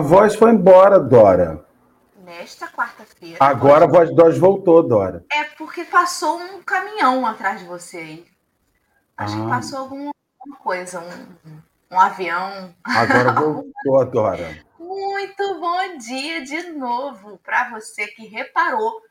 A voz foi embora, Dora. Nesta quarta-feira. Agora a voz de voz voltou, Dora. É porque passou um caminhão atrás de você aí. Acho ah. que passou alguma coisa, um, um avião. Agora voltou, Dora. Muito bom dia de novo para você que reparou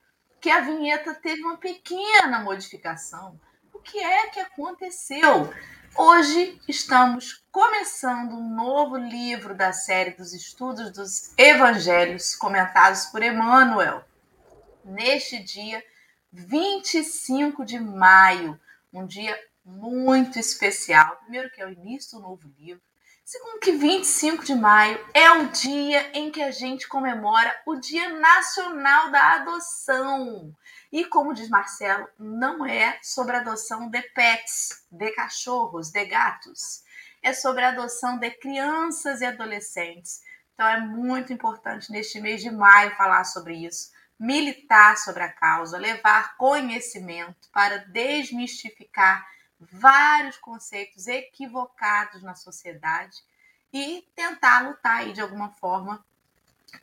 que a vinheta teve uma pequena modificação. O que é que aconteceu? Hoje estamos começando um novo livro da série dos estudos dos evangelhos comentados por Emmanuel. Neste dia 25 de maio, um dia muito especial. Primeiro que é o início do novo livro. Segundo que 25 de maio é o dia em que a gente comemora o Dia Nacional da Adoção. E como diz Marcelo, não é sobre adoção de pets, de cachorros, de gatos. É sobre adoção de crianças e adolescentes. Então é muito importante neste mês de maio falar sobre isso, militar sobre a causa, levar conhecimento para desmistificar vários conceitos equivocados na sociedade e tentar lutar aí de alguma forma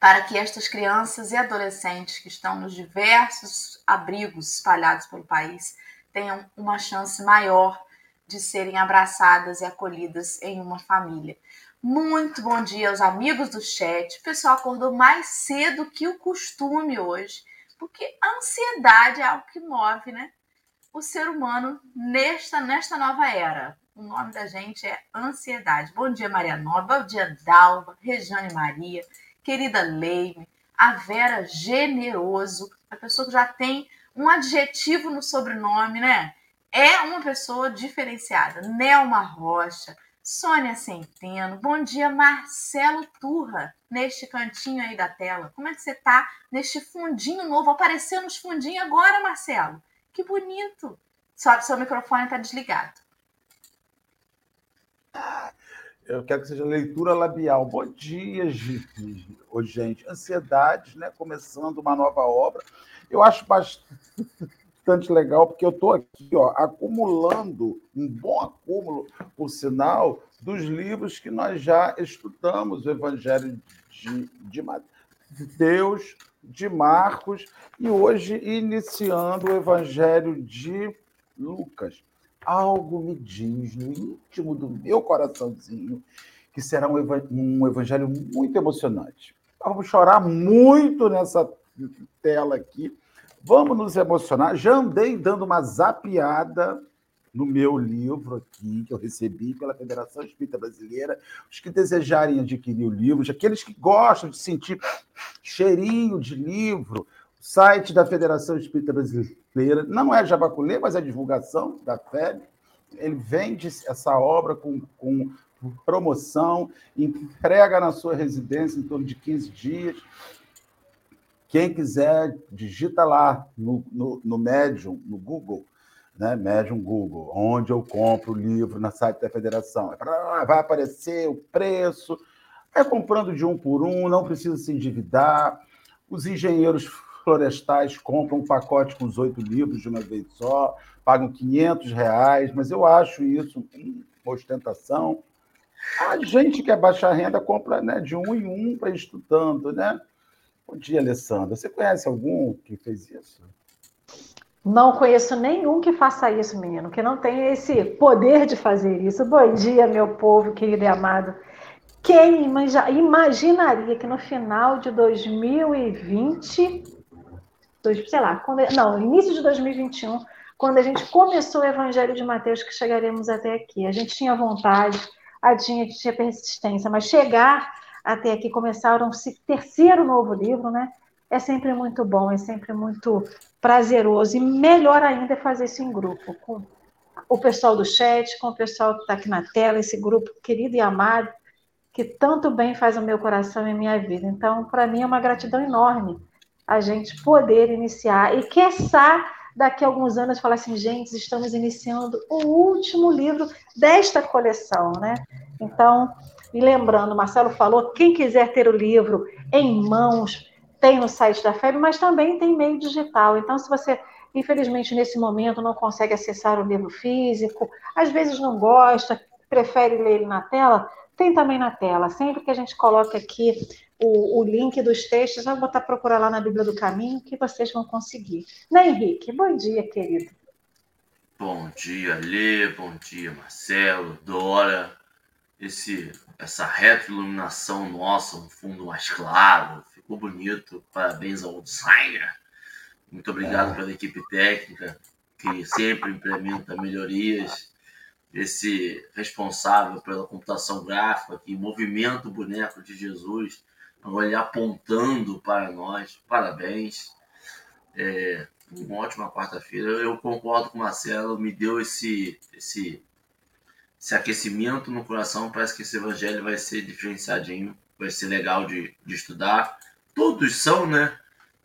para que estas crianças e adolescentes que estão nos diversos abrigos espalhados pelo país tenham uma chance maior de serem abraçadas e acolhidas em uma família. Muito bom dia aos amigos do chat. O pessoal acordou mais cedo que o costume hoje, porque a ansiedade é algo que move, né? o ser humano nesta, nesta nova era. O nome da gente é ansiedade. Bom dia, Maria Nova. Bom dia, Dalva, Rejane Maria, querida Leime, a Vera Generoso, a pessoa que já tem um adjetivo no sobrenome, né? É uma pessoa diferenciada. Nelma Rocha, Sônia Centeno, bom dia, Marcelo Turra, neste cantinho aí da tela. Como é que você tá neste fundinho novo? Apareceu nos fundinhos agora, Marcelo. Que bonito! Só seu microfone está desligado. Eu quero que seja leitura labial. Bom dia, gente. Ansiedade, né? Começando uma nova obra. Eu acho bastante legal, porque eu estou aqui, ó, acumulando um bom acúmulo, por sinal, dos livros que nós já estudamos, o Evangelho de, de Mateus, de Marcos e hoje iniciando o Evangelho de Lucas. Algo me diz no íntimo do meu coraçãozinho que será um, evangelho muito emocionante. Vamos chorar muito nessa tela aqui. Vamos nos emocionar. Já andei dando uma zapiada no meu livro aqui, que eu recebi pela Federação Espírita Brasileira. Os que desejarem adquirir o livro, aqueles que gostam de sentir cheirinho de livro, o site da Federação Espírita Brasileira, não é Jabaculê, mas é divulgação da FEB. Ele vende essa obra com, com promoção, entrega na sua residência em torno de 15 dias. Quem quiser, digita lá no, no, no Medium, no Google, né, Medium Google, onde eu compro o livro na site da federação. Vai aparecer o preço, é comprando de um por um, não precisa se endividar. Os engenheiros florestais compram um pacote com os oito livros de uma vez só, pagam 500 reais, mas eu acho isso uma ostentação. A gente que é baixa renda compra né, de um em um para estudando, né? Bom dia, Alessandra. Você conhece algum que fez isso? Não conheço nenhum que faça isso, menino, que não tenha esse poder de fazer isso. Bom dia, meu povo querido e amado. Quem imaginaria que no final de 2020, sei lá, quando, não, início de 2021, quando a gente começou o Evangelho de Mateus, que chegaremos até aqui. A gente tinha vontade, a gente tinha persistência, mas chegar até aqui, começaram o terceiro novo livro, né? É sempre muito bom, é sempre muito prazeroso. E melhor ainda é fazer isso em grupo, com o pessoal do chat, com o pessoal que está aqui na tela, esse grupo querido e amado, que tanto bem faz o meu coração e a minha vida. Então, para mim é uma gratidão enorme a gente poder iniciar. E quiçá, daqui a alguns anos, falar assim, gente, estamos iniciando o último livro desta coleção, né? Então, e lembrando, Marcelo falou, quem quiser ter o livro em mãos, tem no site da FEB, mas também tem meio digital. Então, se você, infelizmente, nesse momento não consegue acessar o livro físico, às vezes não gosta, prefere ler ele na tela, tem também na tela. Sempre que a gente coloca aqui o, o link dos textos, vai botar procurar lá na Bíblia do Caminho que vocês vão conseguir. Né, Henrique? Bom dia, querido. Bom dia, Lê. Bom dia, Marcelo, Dora. Esse, essa retroiluminação nossa, um fundo mais claro, ficou bonito. Parabéns ao designer. Muito obrigado pela equipe técnica que sempre implementa melhorias. Esse responsável pela computação gráfica que movimenta o boneco de Jesus Agora ele apontando para nós. Parabéns. É, uma ótima quarta-feira. Eu concordo com o Marcelo, me deu esse, esse, esse aquecimento no coração. Parece que esse evangelho vai ser diferenciadinho, vai ser legal de, de estudar. Todos são, né?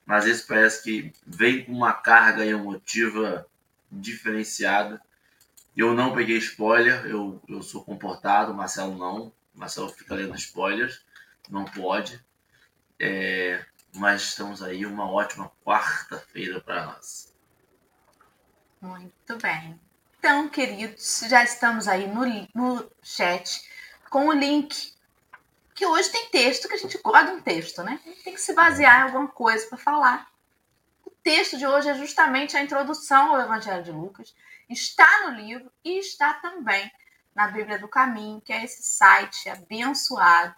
Mas esse parece que vem com uma carga emotiva diferenciada. Eu não peguei spoiler, eu, eu sou comportado, Marcelo não. Marcelo fica lendo spoilers, não pode. É, mas estamos aí, uma ótima quarta-feira para nós. Muito bem. Então, queridos, já estamos aí no, no chat com o link. Que hoje tem texto, que a gente de um texto, né? A gente tem que se basear em alguma coisa para falar. O texto de hoje é justamente a introdução ao Evangelho de Lucas. Está no livro e está também na Bíblia do Caminho, que é esse site abençoado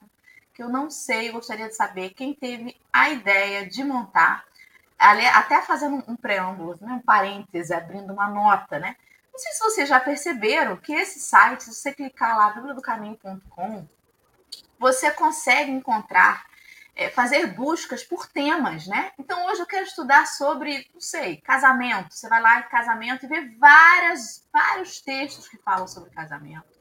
que eu não sei, gostaria de saber quem teve a ideia de montar, até fazendo um preâmbulo, né, um parêntese, abrindo uma nota, né? Não sei se vocês já perceberam que esse site, se você clicar lá, bibliadocaminho.com, você consegue encontrar, é, fazer buscas por temas, né? Então hoje eu quero estudar sobre, não sei, casamento. Você vai lá em casamento e vê várias, vários textos que falam sobre casamento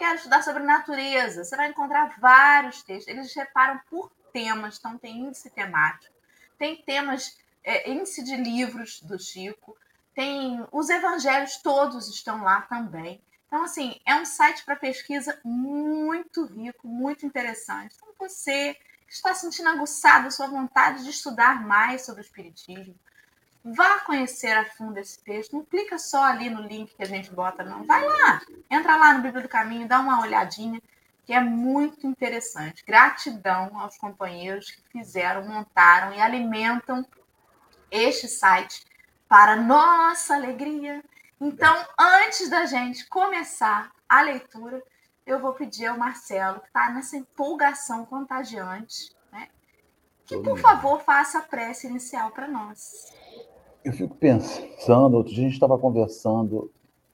quero estudar sobre natureza. Você vai encontrar vários textos. Eles separam por temas, então tem índice temático, tem temas, é, índice de livros do Chico, tem os evangelhos todos estão lá também. Então, assim, é um site para pesquisa muito rico, muito interessante. Então, você está sentindo aguçado a sua vontade de estudar mais sobre o Espiritismo, Vá conhecer a fundo esse texto. Não clica só ali no link que a gente bota, não. Vai lá, entra lá no Bíblia do Caminho, dá uma olhadinha, que é muito interessante. Gratidão aos companheiros que fizeram, montaram e alimentam este site para nossa alegria. Então, antes da gente começar a leitura, eu vou pedir ao Marcelo, que está nessa empolgação contagiante, né, que, por favor, faça a prece inicial para nós. Eu fico pensando, outro dia a gente estava conversando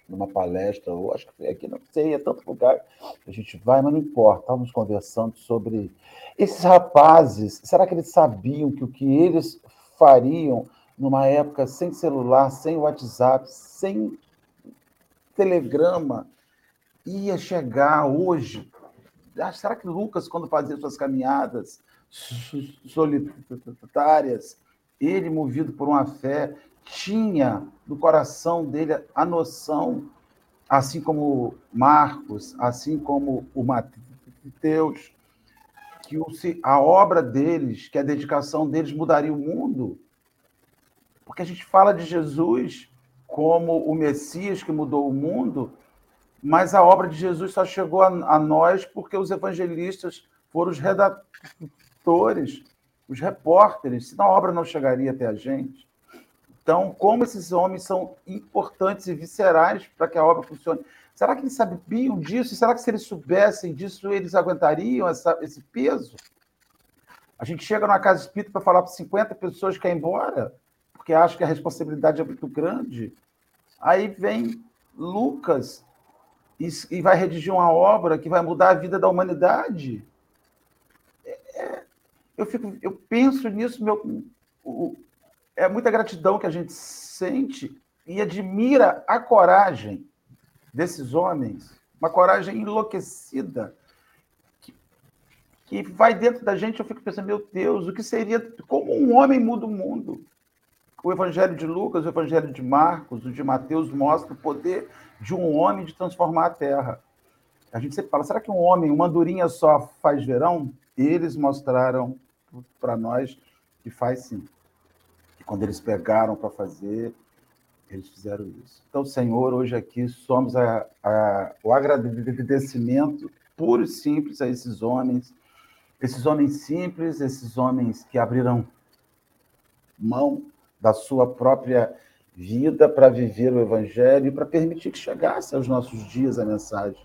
numa palestra, ou acho que foi aqui, não sei, é tanto lugar a gente vai, mas não importa. Estávamos conversando sobre esses rapazes, será que eles sabiam que o que eles fariam numa época sem celular, sem WhatsApp, sem telegrama, ia chegar hoje? Ah, será que Lucas, quando fazia suas caminhadas solitárias, ele, movido por uma fé, tinha no coração dele a noção, assim como Marcos, assim como o Mateus, que a obra deles, que a dedicação deles mudaria o mundo. Porque a gente fala de Jesus como o Messias que mudou o mundo, mas a obra de Jesus só chegou a, a nós porque os evangelistas foram os redatores os repórteres, senão a obra não chegaria até a gente. Então, como esses homens são importantes e viscerais para que a obra funcione. Será que eles sabiam disso? Será que se eles soubessem disso, eles aguentariam essa, esse peso? A gente chega numa casa espírita para falar para 50 pessoas que ir embora, porque acha que a responsabilidade é muito grande. Aí vem Lucas e, e vai redigir uma obra que vai mudar a vida da humanidade eu fico, eu penso nisso, meu, o, é muita gratidão que a gente sente e admira a coragem desses homens, uma coragem enlouquecida que, que vai dentro da gente. Eu fico pensando, meu Deus, o que seria como um homem muda o mundo? O Evangelho de Lucas, o Evangelho de Marcos, o de Mateus mostra o poder de um homem de transformar a terra. A gente sempre fala, será que um homem, uma andorinha só faz verão? Eles mostraram para nós que faz sim. E quando eles pegaram para fazer, eles fizeram isso. Então, Senhor, hoje aqui somos a, a, o agradecimento puro e simples a esses homens Esses homens simples, esses homens que abriram mão da sua própria vida para viver o Evangelho e para permitir que chegasse aos nossos dias a mensagem.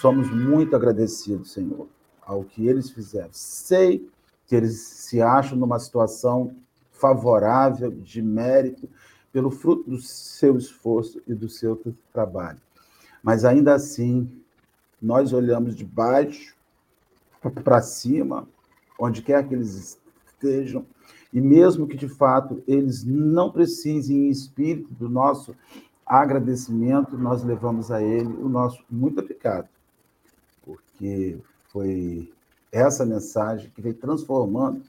Somos muito agradecidos, Senhor, ao que eles fizeram. Sei que eles se acham numa situação favorável, de mérito, pelo fruto do seu esforço e do seu trabalho. Mas ainda assim, nós olhamos de baixo para cima, onde quer que eles estejam, e mesmo que de fato eles não precisem em espírito do nosso agradecimento, nós levamos a ele o nosso muito obrigado, porque foi essa mensagem que vem transformando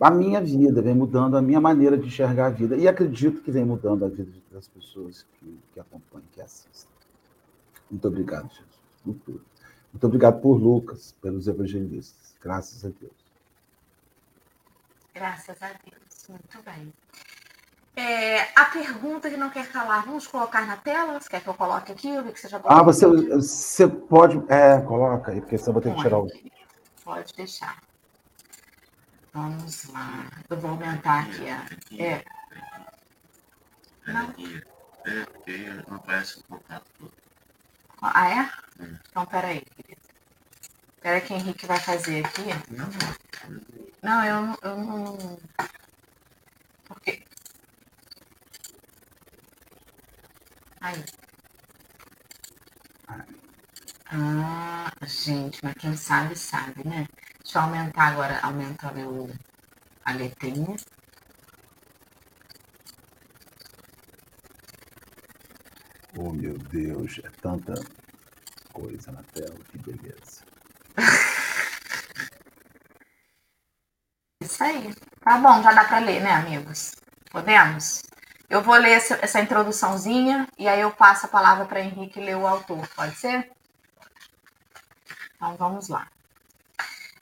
a minha vida, vem mudando a minha maneira de enxergar a vida. E acredito que vem mudando a vida das pessoas que, que acompanham, que assistem. Muito obrigado, Jesus. Muito, muito obrigado por Lucas, pelos evangelistas. Graças a Deus. Graças a Deus. Muito bem. É, a pergunta que não quer calar, vamos colocar na tela? Você quer que eu coloque aqui? Eu vi que você já Ah, você, você pode. É, coloca aí, porque senão eu vou ter que tirar o. Pode deixar. Vamos lá. Eu vou aumentar aqui. A... É. Não. É, porque não aparece o contato todo. Ah, é? Hum. Então, peraí, querido. Peraí que o Henrique vai fazer aqui. Não, Não, eu, eu não. Porque. Aí. Ah, gente, mas quem sabe, sabe, né? Deixa eu aumentar agora, aumenta o, a letrinha. Oh, meu Deus, é tanta coisa na tela, que beleza. Isso aí. Tá bom, já dá para ler, né, amigos? Podemos? Eu vou ler essa, introduçãozinha e aí eu passo a palavra para Henrique ler o autor, pode ser? Então vamos lá.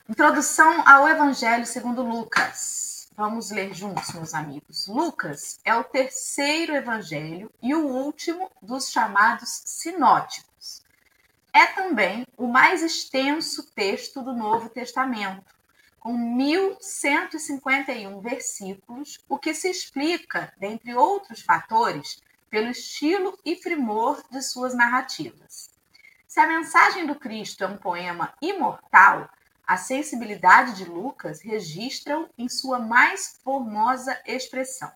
Introdução ao Evangelho segundo Lucas. Vamos ler juntos, meus amigos. Lucas é o terceiro evangelho e o último dos chamados sinóticos. É também o mais extenso texto do Novo Testamento, com 1151 versículos, o que se explica, dentre outros fatores, pelo estilo e primor de suas narrativas. Se a mensagem do Cristo é um poema imortal, a sensibilidade de Lucas registra-o em sua mais formosa expressão.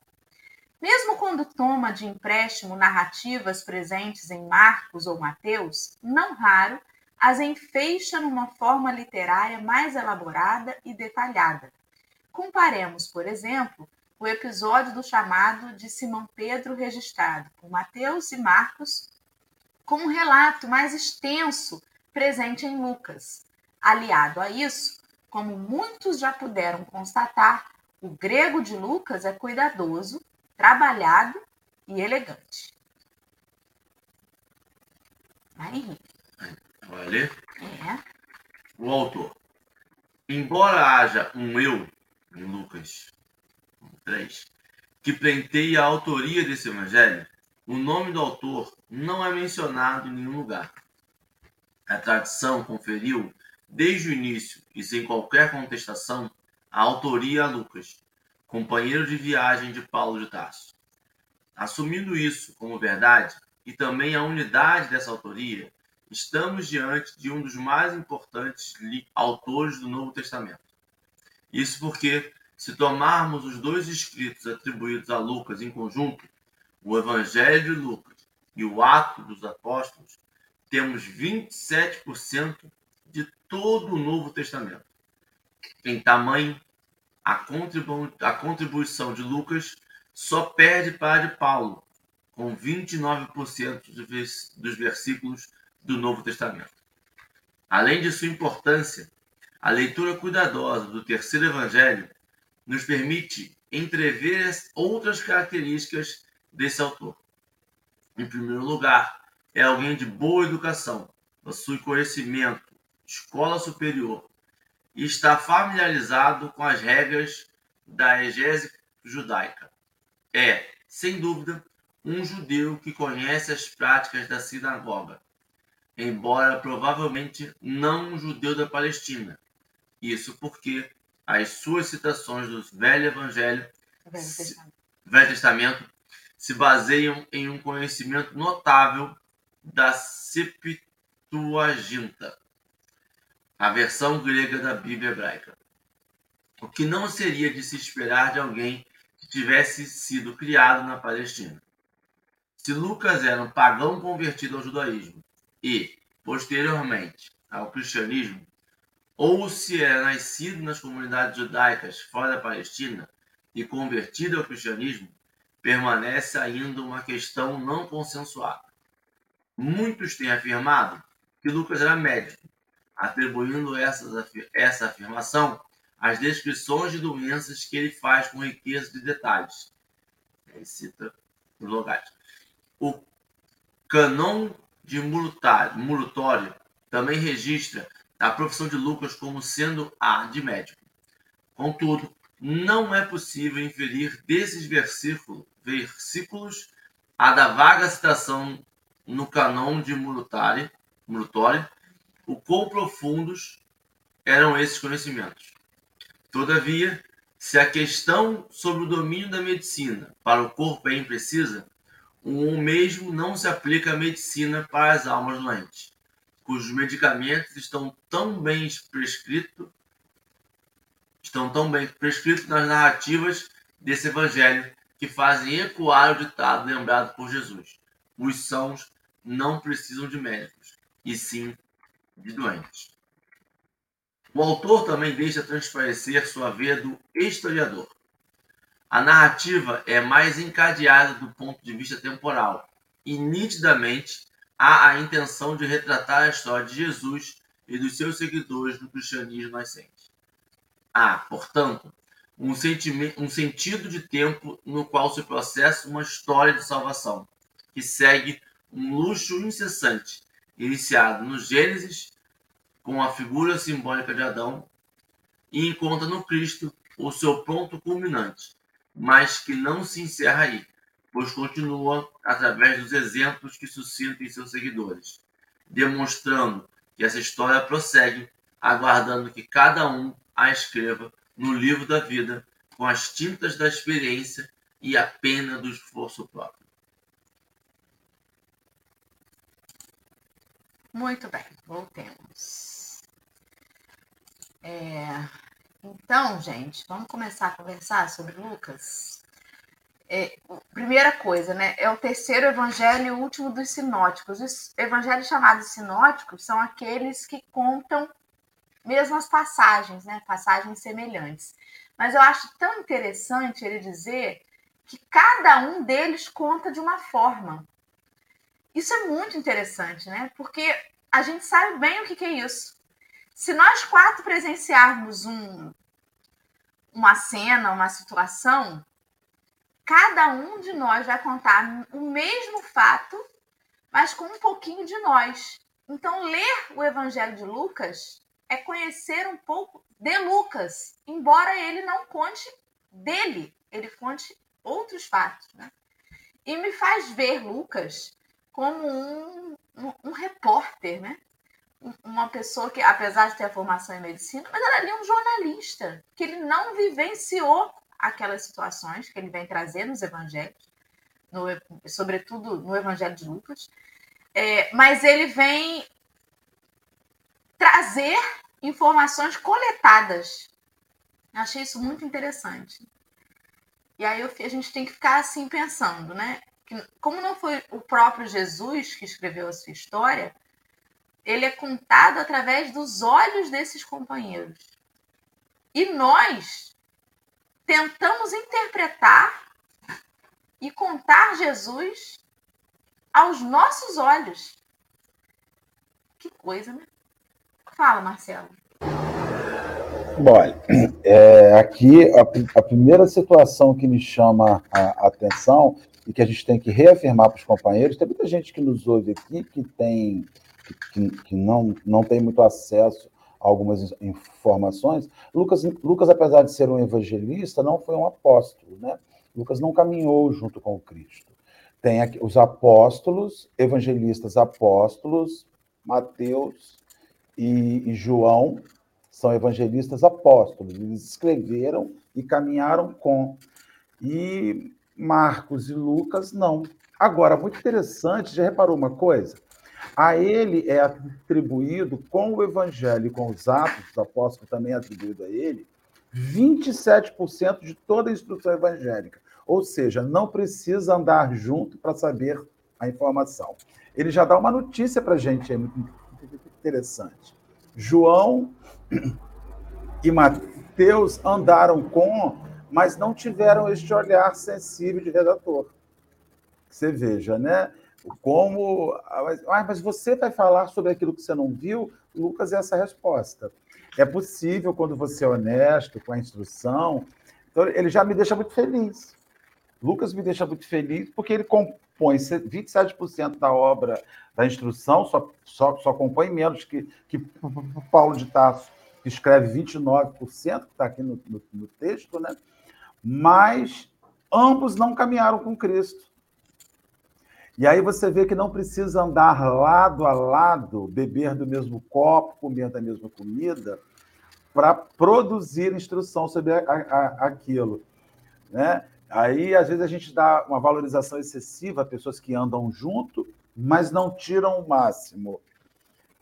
Mesmo quando toma de empréstimo narrativas presentes em Marcos ou Mateus, não raro as enfeixa numa forma literária mais elaborada e detalhada. Comparemos, por exemplo, o episódio do chamado de Simão Pedro registrado por Mateus e Marcos com um relato mais extenso presente em Lucas. Aliado a isso, como muitos já puderam constatar, o grego de Lucas é cuidadoso, trabalhado e elegante. Vai, Henrique. Ler? É. O autor. Embora haja um eu, em Lucas 3, que pleiteie a autoria desse evangelho, o nome do autor não é mencionado em nenhum lugar. A tradição conferiu, desde o início e sem qualquer contestação, a autoria a Lucas, companheiro de viagem de Paulo de Tarso. Assumindo isso como verdade e também a unidade dessa autoria, estamos diante de um dos mais importantes autores do Novo Testamento. Isso porque, se tomarmos os dois escritos atribuídos a Lucas em conjunto, o Evangelho de Lucas e o Ato dos Apóstolos, temos 27% de todo o Novo Testamento. Em tamanho, a, contribu a contribuição de Lucas só perde para a de Paulo, com 29% dos versículos do Novo Testamento. Além de sua importância, a leitura cuidadosa do terceiro evangelho nos permite entrever outras características desse autor. Em primeiro lugar, é alguém de boa educação, possui conhecimento, escola superior e está familiarizado com as regras da egese judaica. É, sem dúvida, um judeu que conhece as práticas da sinagoga, embora provavelmente não um judeu da Palestina, Isso porque as suas citações do Velho Evangelho, Velho se- Testamento. Velho Testamento, se baseiam em um conhecimento notável da Septuaginta, a versão grega da Bíblia hebraica. O que não seria de se esperar de alguém que tivesse sido criado na Palestina. Se Lucas era um pagão convertido ao judaísmo e, posteriormente, ao cristianismo, ou se era nascido nas comunidades judaicas fora da Palestina e convertido ao cristianismo, permanece ainda uma questão não consensuada. Muitos têm afirmado que Lucas era médico, atribuindo essas afi- essa afirmação às descrições de doenças que ele faz com riqueza de detalhes. Ele cita os locais. O Canon de Mulutório também registra a profissão de Lucas como sendo a de médico. Contudo, não é possível inferir desses versículo- versículos a da vaga citação no Canon de Mulutório o quão profundos eram esses conhecimentos. Todavia, se a questão sobre o domínio da medicina para o corpo é imprecisa, o mesmo não se aplica à medicina para as almas doentes, cujos medicamentos estão tão bem prescritos, estão tão bem prescritos nas narrativas desse evangelho que fazem ecoar o ditado lembrado por Jesus: os sãos não precisam de médicos, e sim de doentes. O autor também deixa transparecer sua veia do historiador. A narrativa é mais encadeada do ponto de vista temporal e nitidamente há a intenção de retratar a história de Jesus e dos seus seguidores no cristianismo nascente. Há, portanto, um, um sentido de tempo no qual se processa uma história de salvação, que segue um luxo incessante, iniciado no Gênesis, com a figura simbólica de Adão, e encontra no Cristo o seu ponto culminante, mas que não se encerra aí, pois continua através dos exemplos que suscita em seus seguidores, demonstrando que essa história prossegue, aguardando que cada um a escreva no livro da vida com as tintas da experiência e a pena do esforço próprio. Muito bem, voltemos. É, então, gente, vamos começar a conversar sobre Lucas. É, primeira coisa, né? É o terceiro evangelho e o último dos sinóticos. Os evangelhos chamados sinóticos são aqueles que contam mesmas passagens, né? Passagens semelhantes. Mas eu acho tão interessante ele dizer que cada um deles conta de uma forma. Isso é muito interessante, né? Porque a gente sabe bem o que, que é isso. Se nós quatro presenciarmos um, uma cena, uma situação, cada um de nós vai contar o mesmo fato, mas com um pouquinho de nós. Então, ler o Evangelho de Lucas é conhecer um pouco de Lucas, embora ele não conte dele, ele conte outros fatos. Né? E me faz ver Lucas como um, um, um repórter, né? Um- Uma pessoa que, apesar de ter a formação em medicina, mas ela ali um jornalista, que ele não vivenciou aquelas situações que ele vem trazer nos evangelhos, no- sobretudo no evangelho de Lucas, É, mas ele vem trazer informações coletadas. Achei isso muito interessante. E aí eu a gente tem que ficar assim pensando, né? que como não foi o próprio Jesus que escreveu a sua história, ele é contado através dos olhos desses companheiros. E nós tentamos interpretar e contar Jesus aos nossos olhos. Que coisa, né? Fala, Marcelo. Olha, é, aqui a, a primeira situação que me chama a atenção e que a gente tem que reafirmar para os companheiros, tem muita gente que nos ouve aqui que tem que, que não, não tem muito acesso a algumas in- informações. Lucas, Lucas, apesar de ser um evangelista, não foi um apóstolo, né? Lucas não caminhou junto com o Cristo. Tem aqui os apóstolos, evangelistas apóstolos, Mateus e, e João são evangelistas apóstolos. Eles escreveram e caminharam com. E Marcos e Lucas não. Agora, muito interessante, já reparou uma coisa? A ele é atribuído, com o Evangelho e com os Atos dos Apóstolos, também é atribuído a ele, 27% de toda a instrução evangélica. Ou seja, não precisa andar junto para saber a informação. Ele já dá uma notícia para a gente, é muito interessante. João e Mateus andaram com, mas não tiveram este olhar sensível de redator. Você veja, né? Como. Ah, mas você vai falar sobre aquilo que você não viu? Lucas, é essa resposta. É possível quando você é honesto com a instrução. Então, ele já me deixa muito feliz. Lucas me deixa muito feliz porque ele compõe 27% da obra da instrução, só, só, só compõe menos que, que Paulo de Tarso, que escreve 29%, que está aqui no, no, no texto, né? mas ambos não caminharam com Cristo. E aí você vê que não precisa andar lado a lado, beber do mesmo copo, comer da mesma comida, para produzir instrução sobre a, a, aquilo. Né? Aí, às vezes, a gente dá uma valorização excessiva a pessoas que andam junto, mas não tiram o máximo.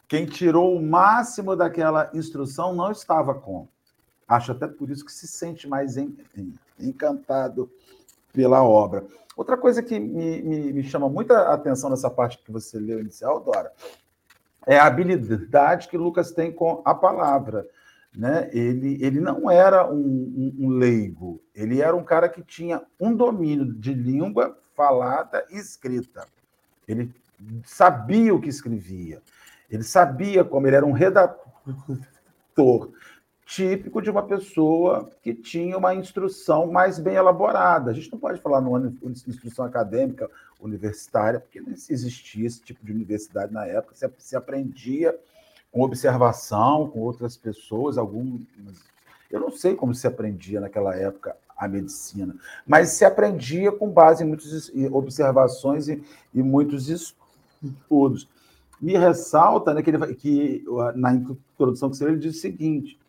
Quem tirou o máximo daquela instrução não estava com. Acho até por isso que se sente mais encantado pela obra. Outra coisa que me, me, me chama muita atenção nessa parte que você leu inicial, Dora, é a habilidade que Lucas tem com a palavra. Né? Ele, ele não era um, um, um, leigo, ele era um cara que tinha um domínio de língua falada e escrita. Ele sabia o que escrevia, ele sabia como ele era um redator típico de uma pessoa que tinha uma instrução mais bem elaborada. A gente não pode falar numa instrução acadêmica universitária, porque não existia esse tipo de universidade na época, se, aprendia com observação, com outras pessoas, algumas. Eu não sei como se aprendia naquela época a medicina, mas se aprendia com base em muitas observações e, e muitos estudos. Me ressalta né, que, ele, que na introdução que ele diz o seguinte: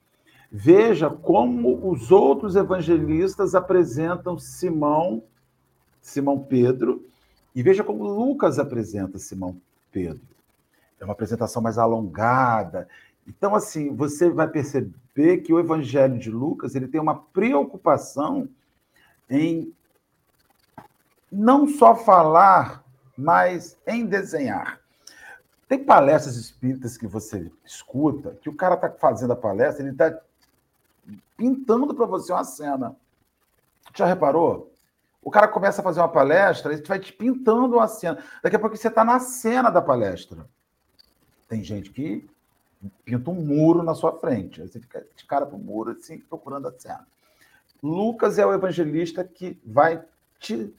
Veja como os outros evangelistas apresentam Simão, Simão Pedro, e veja como Lucas apresenta Simão Pedro. É uma apresentação mais alongada. Então, assim, você vai perceber que o Evangelho de Lucas ele tem uma preocupação em não só falar, mas em desenhar. Tem palestras espíritas que você escuta, que o cara está fazendo a palestra, ele está pintando para você uma cena. Já reparou? O cara começa a fazer uma palestra, ele vai te pintando uma cena. Daqui a pouco você está na cena da palestra. Tem gente que pinta um muro na sua frente. Aí você fica de cara para o muro, assim, procurando a cena. Lucas é o evangelista que vai te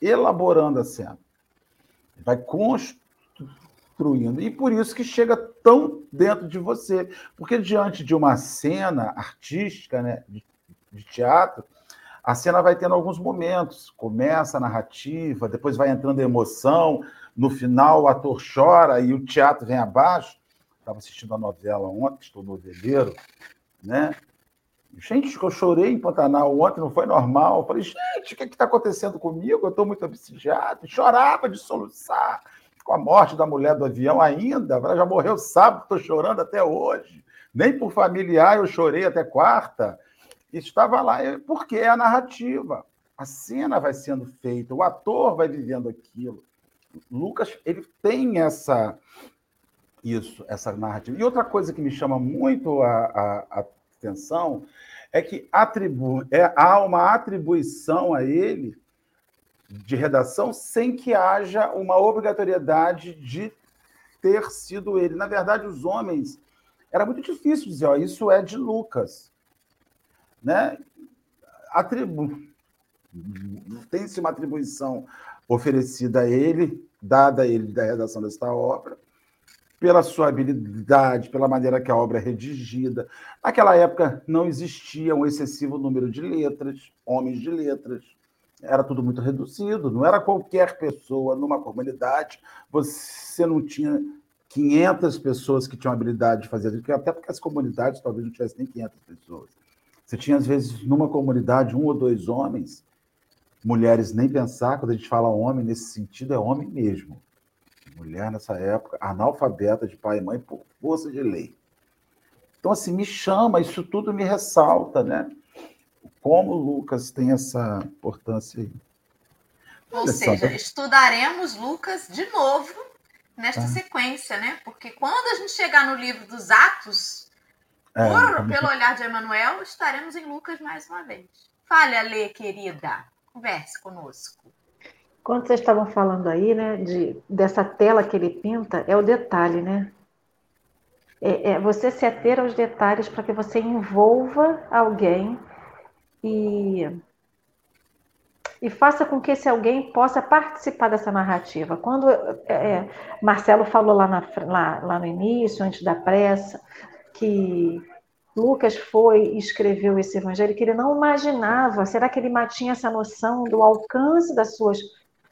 elaborando a cena. Vai construindo construindo. E por isso que chega tão dentro de você. Porque diante de uma cena artística, né, de, de teatro, a cena vai tendo alguns momentos. Começa a narrativa, depois vai entrando a emoção, no final o ator chora e o teatro vem abaixo. Estava assistindo a novela ontem, estou noveleiro, né? Gente, eu chorei em Pantanal ontem, não foi normal. Eu falei, gente, o que está acontecendo comigo? Eu estou muito obsidiado. Chorava de soluçar com a morte da mulher do avião ainda, ela já morreu sábado, estou chorando até hoje. Nem por familiar eu chorei até quarta. Estava lá, porque é a narrativa. A cena vai sendo feita, o ator vai vivendo aquilo. Lucas, ele tem essa isso, essa narrativa. E outra coisa que me chama muito a, a, a atenção é que é, há uma atribuição a ele de redação sem que haja uma obrigatoriedade de ter sido ele. Na verdade, os homens. Era muito difícil dizer, ó, isso é de Lucas. Né? Atribu... Tem-se uma atribuição oferecida a ele, dada a ele da redação desta obra, pela sua habilidade, pela maneira que a obra é redigida. Naquela época não existia um excessivo número de letras, homens de letras era tudo muito reduzido, não era qualquer pessoa numa comunidade, você não tinha 500 pessoas que tinham habilidade de fazer, até porque as comunidades talvez não tivessem nem 500 pessoas. Você tinha, às vezes, numa comunidade, um ou dois homens, mulheres nem pensar, quando a gente fala homem nesse sentido, é homem mesmo. Mulher nessa época, analfabeta de pai e mãe por força de lei. Então, assim, me chama, isso tudo me ressalta, né? Como Lucas tem essa importância aí. Ou seja, estudaremos Lucas de novo nesta ah. sequência, né? Porque quando a gente chegar no livro dos Atos, é, por, pelo olhar de Emanuel, estaremos em Lucas mais uma vez. Fale, Alê, querida. Converse conosco. Quando vocês estavam falando aí, né, de, dessa tela que ele pinta, é o detalhe, né? É, é você se ater aos detalhes para que você envolva alguém e e faça com que esse alguém possa participar dessa narrativa. Quando é, é, Marcelo falou lá, na, lá, lá no início, antes da pressa, que Lucas foi e escreveu esse evangelho, que ele não imaginava, será que ele tinha essa noção do alcance das suas,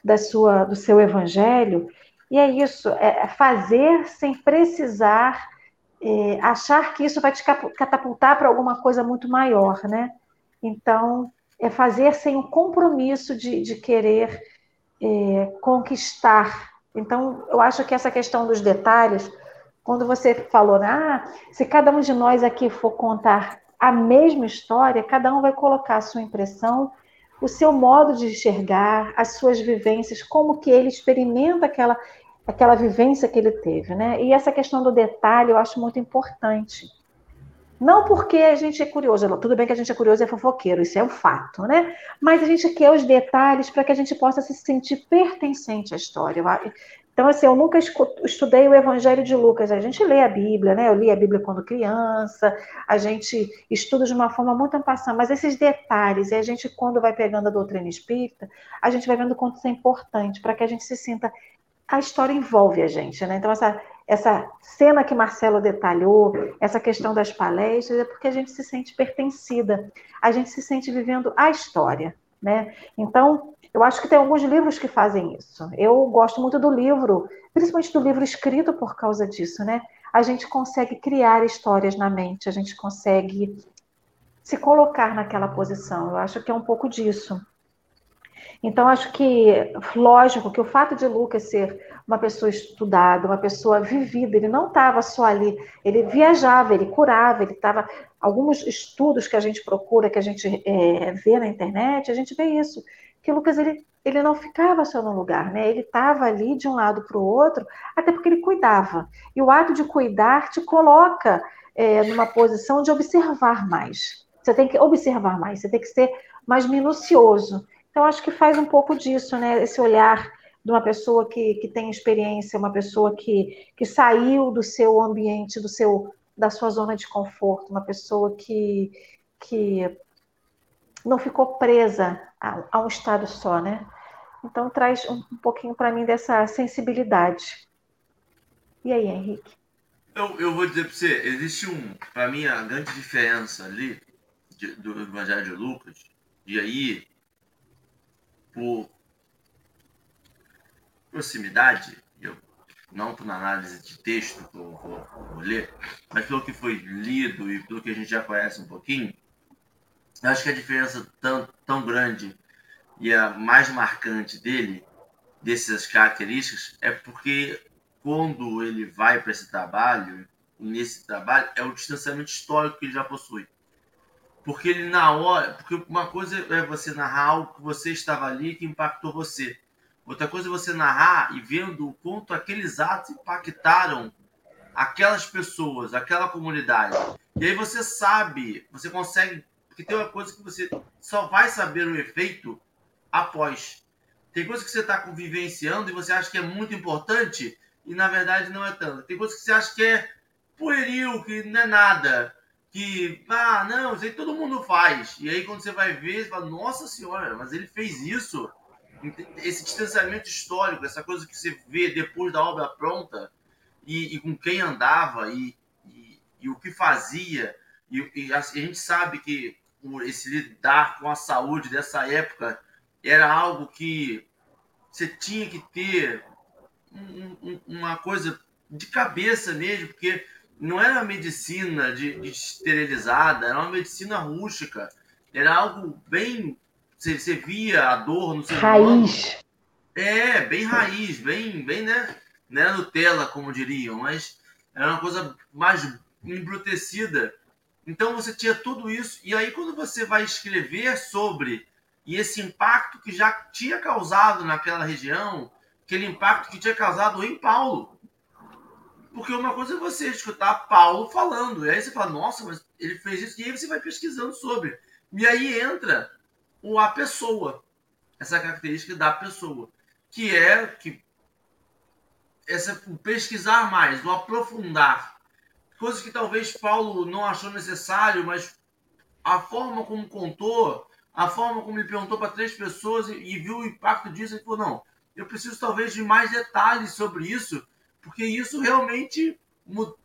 da sua, do seu evangelho? E é isso, é fazer sem precisar é, achar que isso vai te catapultar para alguma coisa muito maior, né? Então, é fazer sem o compromisso de, de querer é, conquistar. Então, eu acho que essa questão dos detalhes, quando você falou, ah, se cada um de nós aqui for contar a mesma história, cada um vai colocar a sua impressão, o seu modo de enxergar, as suas vivências, como que ele experimenta aquela, aquela vivência que ele teve, né? E essa questão do detalhe eu acho muito importante. Não porque a gente é curioso, tudo bem que a gente é curioso e é fofoqueiro, isso é um fato, né? Mas a gente quer os detalhes para que a gente possa se sentir pertencente à história. Então, assim, eu nunca estudei o Evangelho de Lucas. A gente lê a Bíblia, né? Eu li a Bíblia quando criança, a gente estuda de uma forma muito ampassada, mas esses detalhes, e a gente, quando vai pegando a doutrina espírita, a gente vai vendo quanto isso é importante para que a gente se sinta. A história envolve a gente, né? Então, essa, essa cena que Marcelo detalhou, essa questão das palestras, é porque a gente se sente pertencida, a gente se sente vivendo a história, né? Então, eu acho que tem alguns livros que fazem isso. Eu gosto muito do livro, principalmente do livro escrito por causa disso, né? A gente consegue criar histórias na mente, a gente consegue se colocar naquela posição. Eu acho que é um pouco disso. Então, acho que, lógico, que o fato de Lucas ser uma pessoa estudada, uma pessoa vivida, ele não estava só ali, ele viajava, ele curava, ele estava. Alguns estudos que a gente procura, que a gente é, vê na internet, a gente vê isso, que Lucas ele, ele não ficava só no lugar, né? Ele estava ali de um lado para o outro, até porque ele cuidava. E o ato de cuidar te coloca é, numa posição de observar mais. Você tem que observar mais, você tem que ser mais minucioso. Então, acho que faz um pouco disso, né? Esse olhar de uma pessoa que, que tem experiência, uma pessoa que, que saiu do seu ambiente, do seu da sua zona de conforto, uma pessoa que, que não ficou presa a, a um estado só, né? Então traz um, um pouquinho para mim dessa sensibilidade. E aí, Henrique? Eu, eu vou dizer para você, existe um, para mim, a grande diferença ali de, do Evangelho de Lucas, de aí por proximidade, eu não na análise de texto que eu vou, vou, ler, mas pelo que foi lido e pelo que a gente já conhece um pouquinho, eu acho que a diferença tão, tão grande e a mais marcante dele, dessas características, é porque quando ele vai para esse trabalho, nesse trabalho, é o distanciamento histórico que ele já possui. Porque ele na hora. Porque uma coisa é você narrar algo que você estava ali que impactou você. Outra coisa é você narrar e vendo o quanto aqueles atos impactaram aquelas pessoas, aquela comunidade. E aí você sabe, você consegue. Porque tem uma coisa que você só vai saber o efeito após. Tem coisa que você está convivenciando e você acha que é muito importante e na verdade não é tanto. Tem coisa que você acha que é pueril, que não é nada que, ah, não, isso aí todo mundo faz. E aí quando você vai ver, você fala, nossa senhora, mas ele fez isso. Esse distanciamento histórico, essa coisa que você vê depois da obra pronta, e, e com quem andava, e, e, e, o que fazia. E, a, a gente sabe que esse lidar com a saúde dessa época era algo que você tinha que ter um, um, uma coisa de cabeça mesmo, porque não era uma medicina de, de esterilizada, era uma medicina rústica. Era algo bem. Você, você via a dor no seu Raiz. É, bem raiz, bem, bem, né? Não era Nutella, como diriam, mas era uma coisa mais embrutecida. Então você tinha tudo isso, e aí quando você vai escrever sobre e esse impacto que já tinha causado naquela região, aquele impacto que tinha causado em Paulo. Porque uma coisa é você escutar Paulo falando, e aí você fala, nossa, mas ele fez isso, e aí você vai pesquisando sobre. E aí entra o a pessoa, essa característica da pessoa, que é que essa o pesquisar mais, o aprofundar, coisas que talvez Paulo não achou necessário, mas a forma como contou, a forma como ele perguntou para três pessoas e, e viu o impacto disso, ele falou, não, eu preciso talvez de mais detalhes sobre isso, porque isso realmente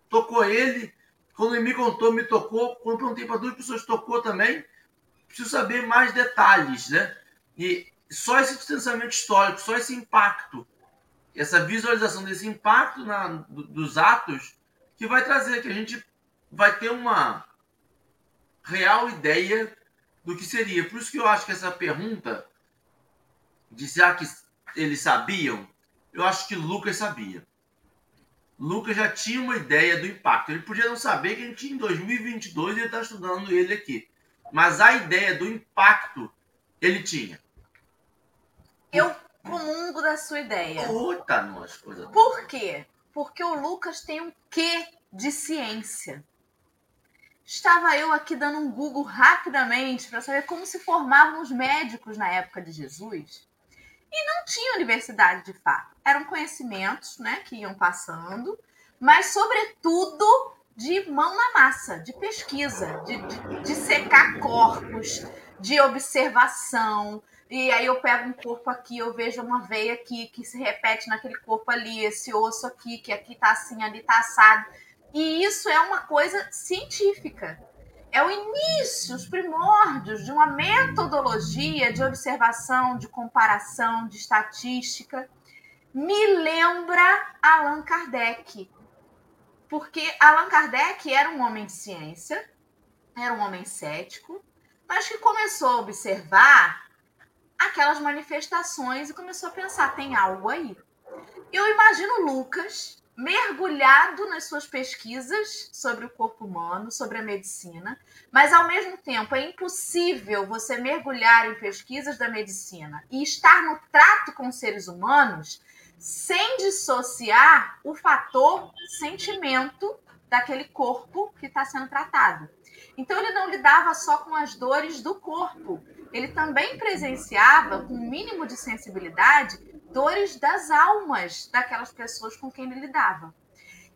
tocou ele. Quando ele me contou, me tocou. Quando perguntei para duas pessoas, tocou também. Preciso saber mais detalhes, né? E só esse distanciamento histórico, só esse impacto, essa visualização desse impacto na, dos atos, que vai trazer que a gente vai ter uma real ideia do que seria. Por isso que eu acho que essa pergunta de será que eles sabiam, eu acho que Lucas sabia. Lucas já tinha uma ideia do impacto. Ele podia não saber que a gente em 2022 ele está estudando ele aqui. Mas a ideia do impacto ele tinha. Eu comungo da sua ideia. Puta, nós, coisa. Por quê? Porque o Lucas tem um quê de ciência. Estava eu aqui dando um Google rapidamente para saber como se formavam os médicos na época de Jesus. E não tinha universidade de fato. Eram conhecimentos né, que iam passando, mas, sobretudo, de mão na massa, de pesquisa, de, de, de secar corpos, de observação. E aí eu pego um corpo aqui, eu vejo uma veia aqui que se repete naquele corpo ali, esse osso aqui, que aqui tá assim, ali tá assado. E isso é uma coisa científica é o início, os primórdios de uma metodologia de observação, de comparação, de estatística. Me lembra Allan Kardec, porque Allan Kardec era um homem de ciência, era um homem cético, mas que começou a observar aquelas manifestações e começou a pensar: tem algo aí. Eu imagino Lucas mergulhado nas suas pesquisas sobre o corpo humano, sobre a medicina, mas ao mesmo tempo é impossível você mergulhar em pesquisas da medicina e estar no trato com seres humanos sem dissociar o fator sentimento daquele corpo que está sendo tratado. Então ele não lidava só com as dores do corpo, ele também presenciava, com um mínimo de sensibilidade, dores das almas daquelas pessoas com quem ele lidava.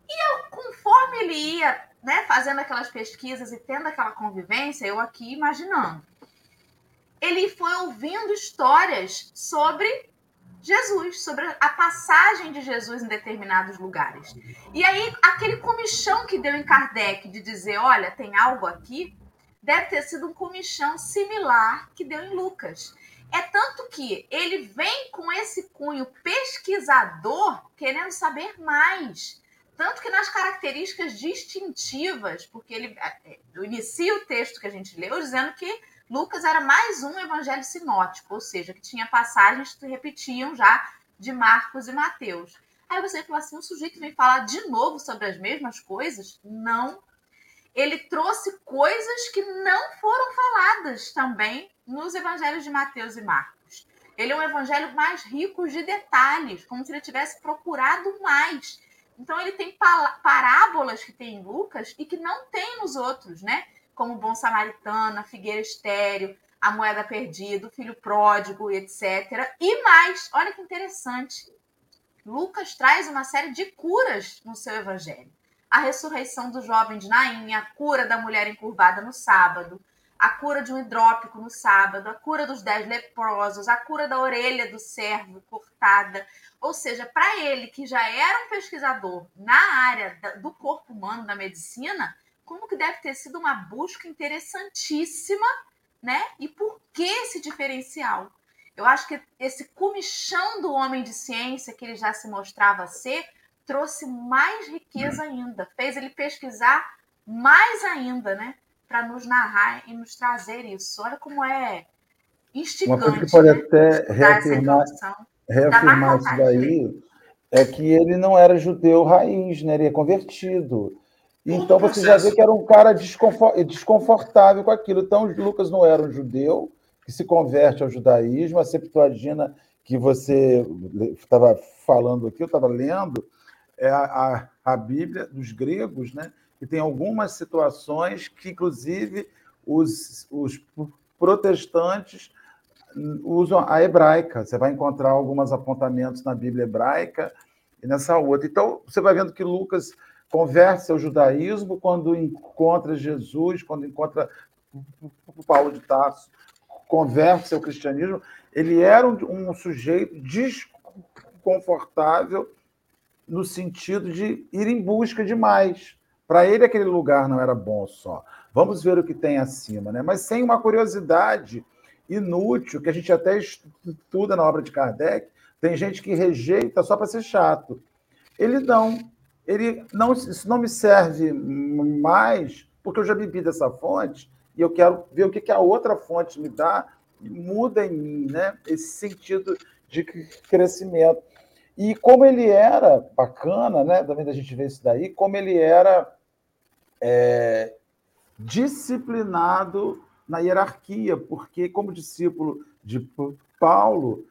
E eu, conforme ele ia né, fazendo aquelas pesquisas e tendo aquela convivência, eu aqui imaginando, ele foi ouvindo histórias sobre Jesus, sobre a passagem de Jesus em determinados lugares. E aí, aquele comichão que deu em Kardec de dizer: olha, tem algo aqui, deve ter sido um comichão similar que deu em Lucas. É tanto que ele vem com esse cunho pesquisador, querendo saber mais. Tanto que nas características distintivas, porque ele é, inicia o texto que a gente leu dizendo que Lucas era mais um evangelho sinótico, ou seja, que tinha passagens que repetiam já de Marcos e Mateus. Aí você fala assim: o sujeito vem falar de novo sobre as mesmas coisas? Não. Ele trouxe coisas que não foram faladas também nos evangelhos de Mateus e Marcos. Ele é um evangelho mais rico de detalhes, como se ele tivesse procurado mais. Então ele tem parábolas que tem em Lucas e que não tem nos outros, né? Como o bom samaritano, a figueira estéreo, a moeda perdida, o filho pródigo, etc. E mais, olha que interessante. Lucas traz uma série de curas no seu evangelho. A ressurreição do jovem de Naim, a cura da mulher encurvada no sábado, a cura de um hidrópico no sábado, a cura dos dez leprosos, a cura da orelha do servo cortada. Ou seja, para ele, que já era um pesquisador na área do corpo humano, da medicina, como que deve ter sido uma busca interessantíssima, né? E por que esse diferencial? Eu acho que esse comichão do homem de ciência que ele já se mostrava ser trouxe mais riqueza ainda, fez ele pesquisar mais ainda, né? Para nos narrar e nos trazer isso. Olha como é instigante. Uma coisa que pode né? até reafirmar, reafirmar isso daí é que ele não era judeu raiz, né? Ele é convertido. Então você já vê que era um cara desconfortável com aquilo. Então Lucas não era um judeu que se converte ao judaísmo, a Septuaginta que você estava falando aqui, eu estava lendo, é a, a, a, Bíblia dos gregos, né? E tem algumas situações que, inclusive, os, os protestantes usam a hebraica. Você vai encontrar alguns apontamentos na Bíblia hebraica e nessa outra. Então, você vai vendo que Lucas conversa ao judaísmo quando encontra Jesus, quando encontra Paulo de Tarso, conversa ao cristianismo. Ele era um, um sujeito desconfortável no sentido de ir em busca de mais. Para ele, aquele lugar não era bom só. Vamos ver o que tem acima, né? Mas sem uma curiosidade inútil, que a gente até estuda na obra de Kardec, tem gente que rejeita só para ser chato. Ele não. Ele não, isso não me serve mais, porque eu já bebi dessa fonte e eu quero ver o que, que a outra fonte me dá e muda em mim, né? Esse sentido de crescimento. E como ele era bacana, né? Também da gente ver isso daí, como ele era é, disciplinado na hierarquia, porque como discípulo de Paulo,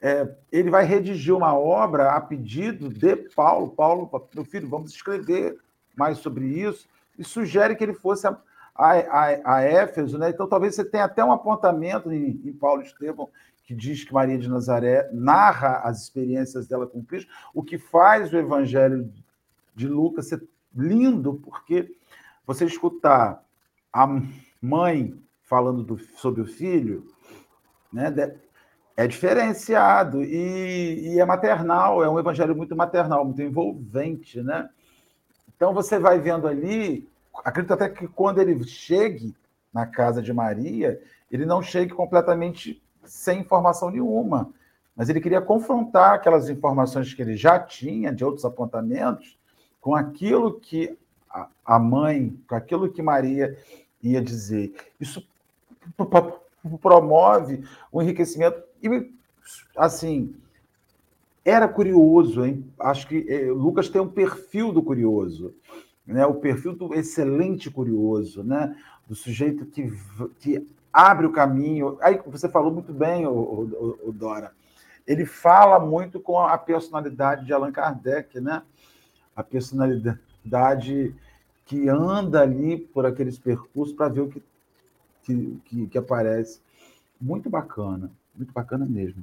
é, ele vai redigir uma obra a pedido de Paulo. Paulo, meu filho, vamos escrever mais sobre isso, e sugere que ele fosse a, a, a, a Éfeso, né? Então talvez você tenha até um apontamento em, em Paulo Estevão que diz que Maria de Nazaré narra as experiências dela com Cristo, o que faz o Evangelho de Lucas ser lindo, porque você escutar a mãe falando do, sobre o filho, né, é diferenciado e, e, é maternal, é um evangelho muito maternal, muito envolvente, né? Então você vai vendo ali, acredito até que quando ele chegue na casa de Maria, ele não chegue completamente sem informação nenhuma. Mas ele queria confrontar aquelas informações que ele já tinha de outros apontamentos com aquilo que a mãe, com aquilo que Maria ia dizer. Isso promove o enriquecimento. E, assim, era curioso, hein? Acho que eh, Lucas tem um perfil do curioso, né? o perfil do excelente curioso, né? do sujeito que, que abre o caminho. Aí você falou muito bem, o, o, o Dora. Ele fala muito com a personalidade de Allan Kardec, né? A personalidade que anda ali por aqueles percursos para ver o que, que, que, que aparece. Muito bacana, muito bacana mesmo.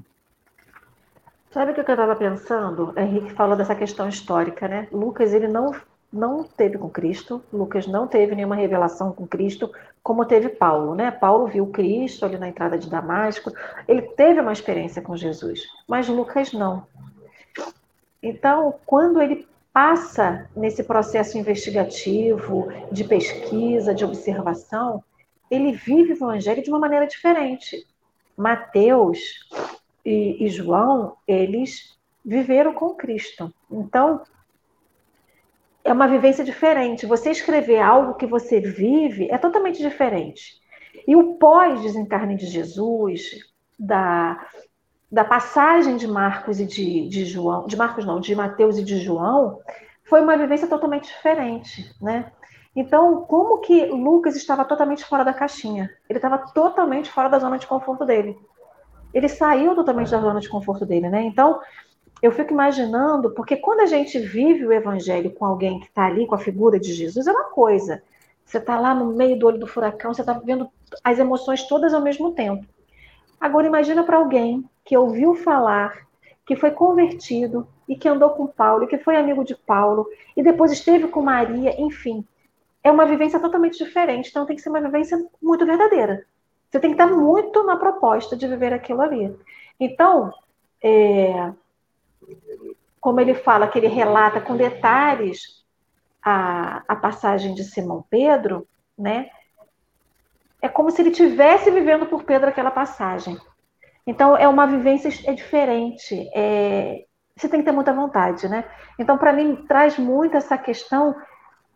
Sabe o que eu estava pensando? Henrique falou dessa questão histórica, né? Lucas, ele não não teve com Cristo, Lucas não teve nenhuma revelação com Cristo, como teve Paulo, né? Paulo viu Cristo ali na entrada de Damasco, ele teve uma experiência com Jesus, mas Lucas não. Então, quando ele passa nesse processo investigativo, de pesquisa, de observação, ele vive o evangelho de uma maneira diferente. Mateus e, e João, eles viveram com Cristo. Então, é uma vivência diferente. Você escrever algo que você vive é totalmente diferente. E o pós-desencarne de Jesus, da, da passagem de Marcos e de, de João, de Marcos não, de Mateus e de João, foi uma vivência totalmente diferente, né? Então, como que Lucas estava totalmente fora da caixinha? Ele estava totalmente fora da zona de conforto dele. Ele saiu totalmente da zona de conforto dele, né? Então, eu fico imaginando, porque quando a gente vive o evangelho com alguém que está ali, com a figura de Jesus, é uma coisa. Você está lá no meio do olho do furacão, você está vivendo as emoções todas ao mesmo tempo. Agora imagina para alguém que ouviu falar, que foi convertido e que andou com Paulo, e que foi amigo de Paulo, e depois esteve com Maria, enfim. É uma vivência totalmente diferente, então tem que ser uma vivência muito verdadeira. Você tem que estar muito na proposta de viver aquilo ali. Então, é, como ele fala, que ele relata com detalhes a, a passagem de Simão Pedro, né? É como se ele tivesse vivendo por Pedro aquela passagem. Então é uma vivência é diferente, é, você tem que ter muita vontade, né? Então, para mim, traz muito essa questão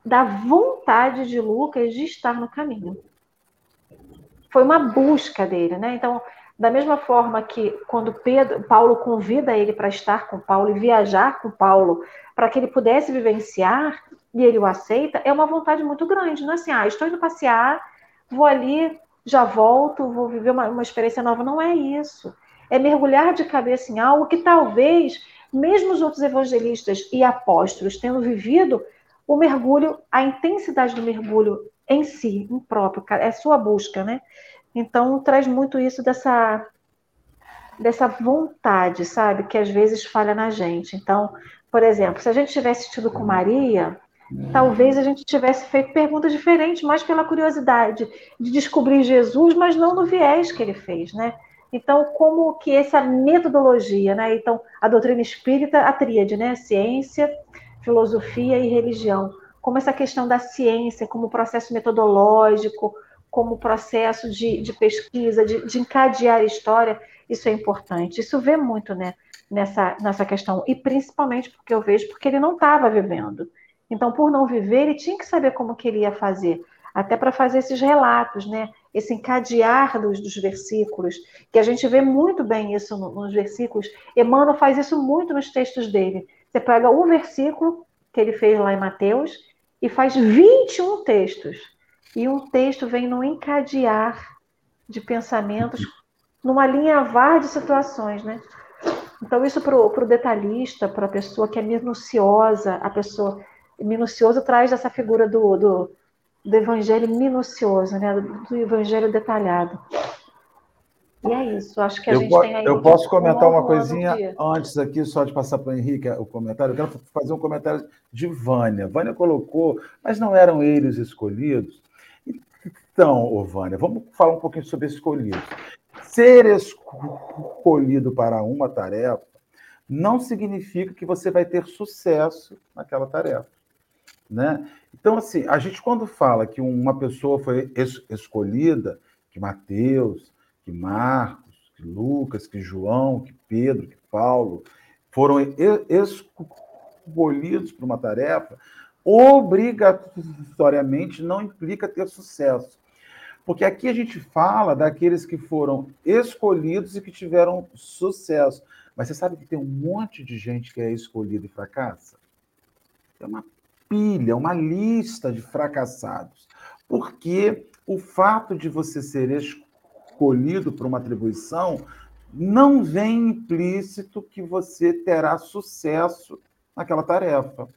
da vontade de Lucas de estar no caminho. Foi uma busca dele, né? Então, da mesma forma que quando Pedro, Paulo convida ele para estar com Paulo e viajar com Paulo, para que ele pudesse vivenciar, e ele o aceita, é uma vontade muito grande. Não é assim, ah, estou indo passear, vou ali, já volto, vou viver uma, uma experiência nova. Não é isso. É mergulhar de cabeça em algo que talvez, mesmo os outros evangelistas e apóstolos tendo vivido, o mergulho, a intensidade do mergulho em si, em próprio, é sua busca, né? Então traz muito isso dessa dessa vontade, sabe, que às vezes falha na gente. Então, por exemplo, se a gente tivesse tido com Maria, talvez a gente tivesse feito perguntas diferentes, mais pela curiosidade de descobrir Jesus, mas não no viés que ele fez, né? Então, como que essa metodologia, né? Então, a doutrina espírita, a tríade, né? Ciência, filosofia e religião. Como essa questão da ciência, como processo metodológico, como processo de, de pesquisa, de, de, encadear a história, isso é importante. Isso vê muito né, nessa, nessa questão, e principalmente porque eu vejo porque ele não estava vivendo. Então, por não viver, ele tinha que saber como que ele ia fazer, até para fazer esses relatos, né? Esse encadear dos, dos, versículos, que a gente vê muito bem isso nos versículos. Emmanuel faz isso muito nos textos dele. Você pega um versículo que ele fez lá em Mateus e faz 21 textos e um texto vem no encadear de pensamentos, numa linha var de situações, né? Então, isso para o detalhista, para a pessoa que é minuciosa, a pessoa minuciosa traz essa figura do, do, do evangelho minucioso, né? do evangelho detalhado. E é isso, acho que a eu gente tem aí. Eu posso comentar um uma coisinha antes aqui, só de passar para o Henrique o comentário. Eu quero fazer um comentário de Vânia. Vânia colocou, mas não eram eles escolhidos. Então, Vânia, vamos falar um pouquinho sobre escolhido. Ser escolhido para uma tarefa não significa que você vai ter sucesso naquela tarefa. Né? Então, assim, a gente quando fala que uma pessoa foi es escolhida, que Mateus, que Marcos, que Lucas, que João, que Pedro, que Paulo, foram escolhidos para uma tarefa, obrigatoriamente não implica ter sucesso. Porque aqui a gente fala daqueles que foram escolhidos e que tiveram sucesso. Mas você sabe que tem um monte de gente que é escolhida e fracassa? É uma pilha, uma lista de fracassados. Porque o fato de você ser escolhido para uma atribuição não vem implícito que você terá sucesso naquela tarefa.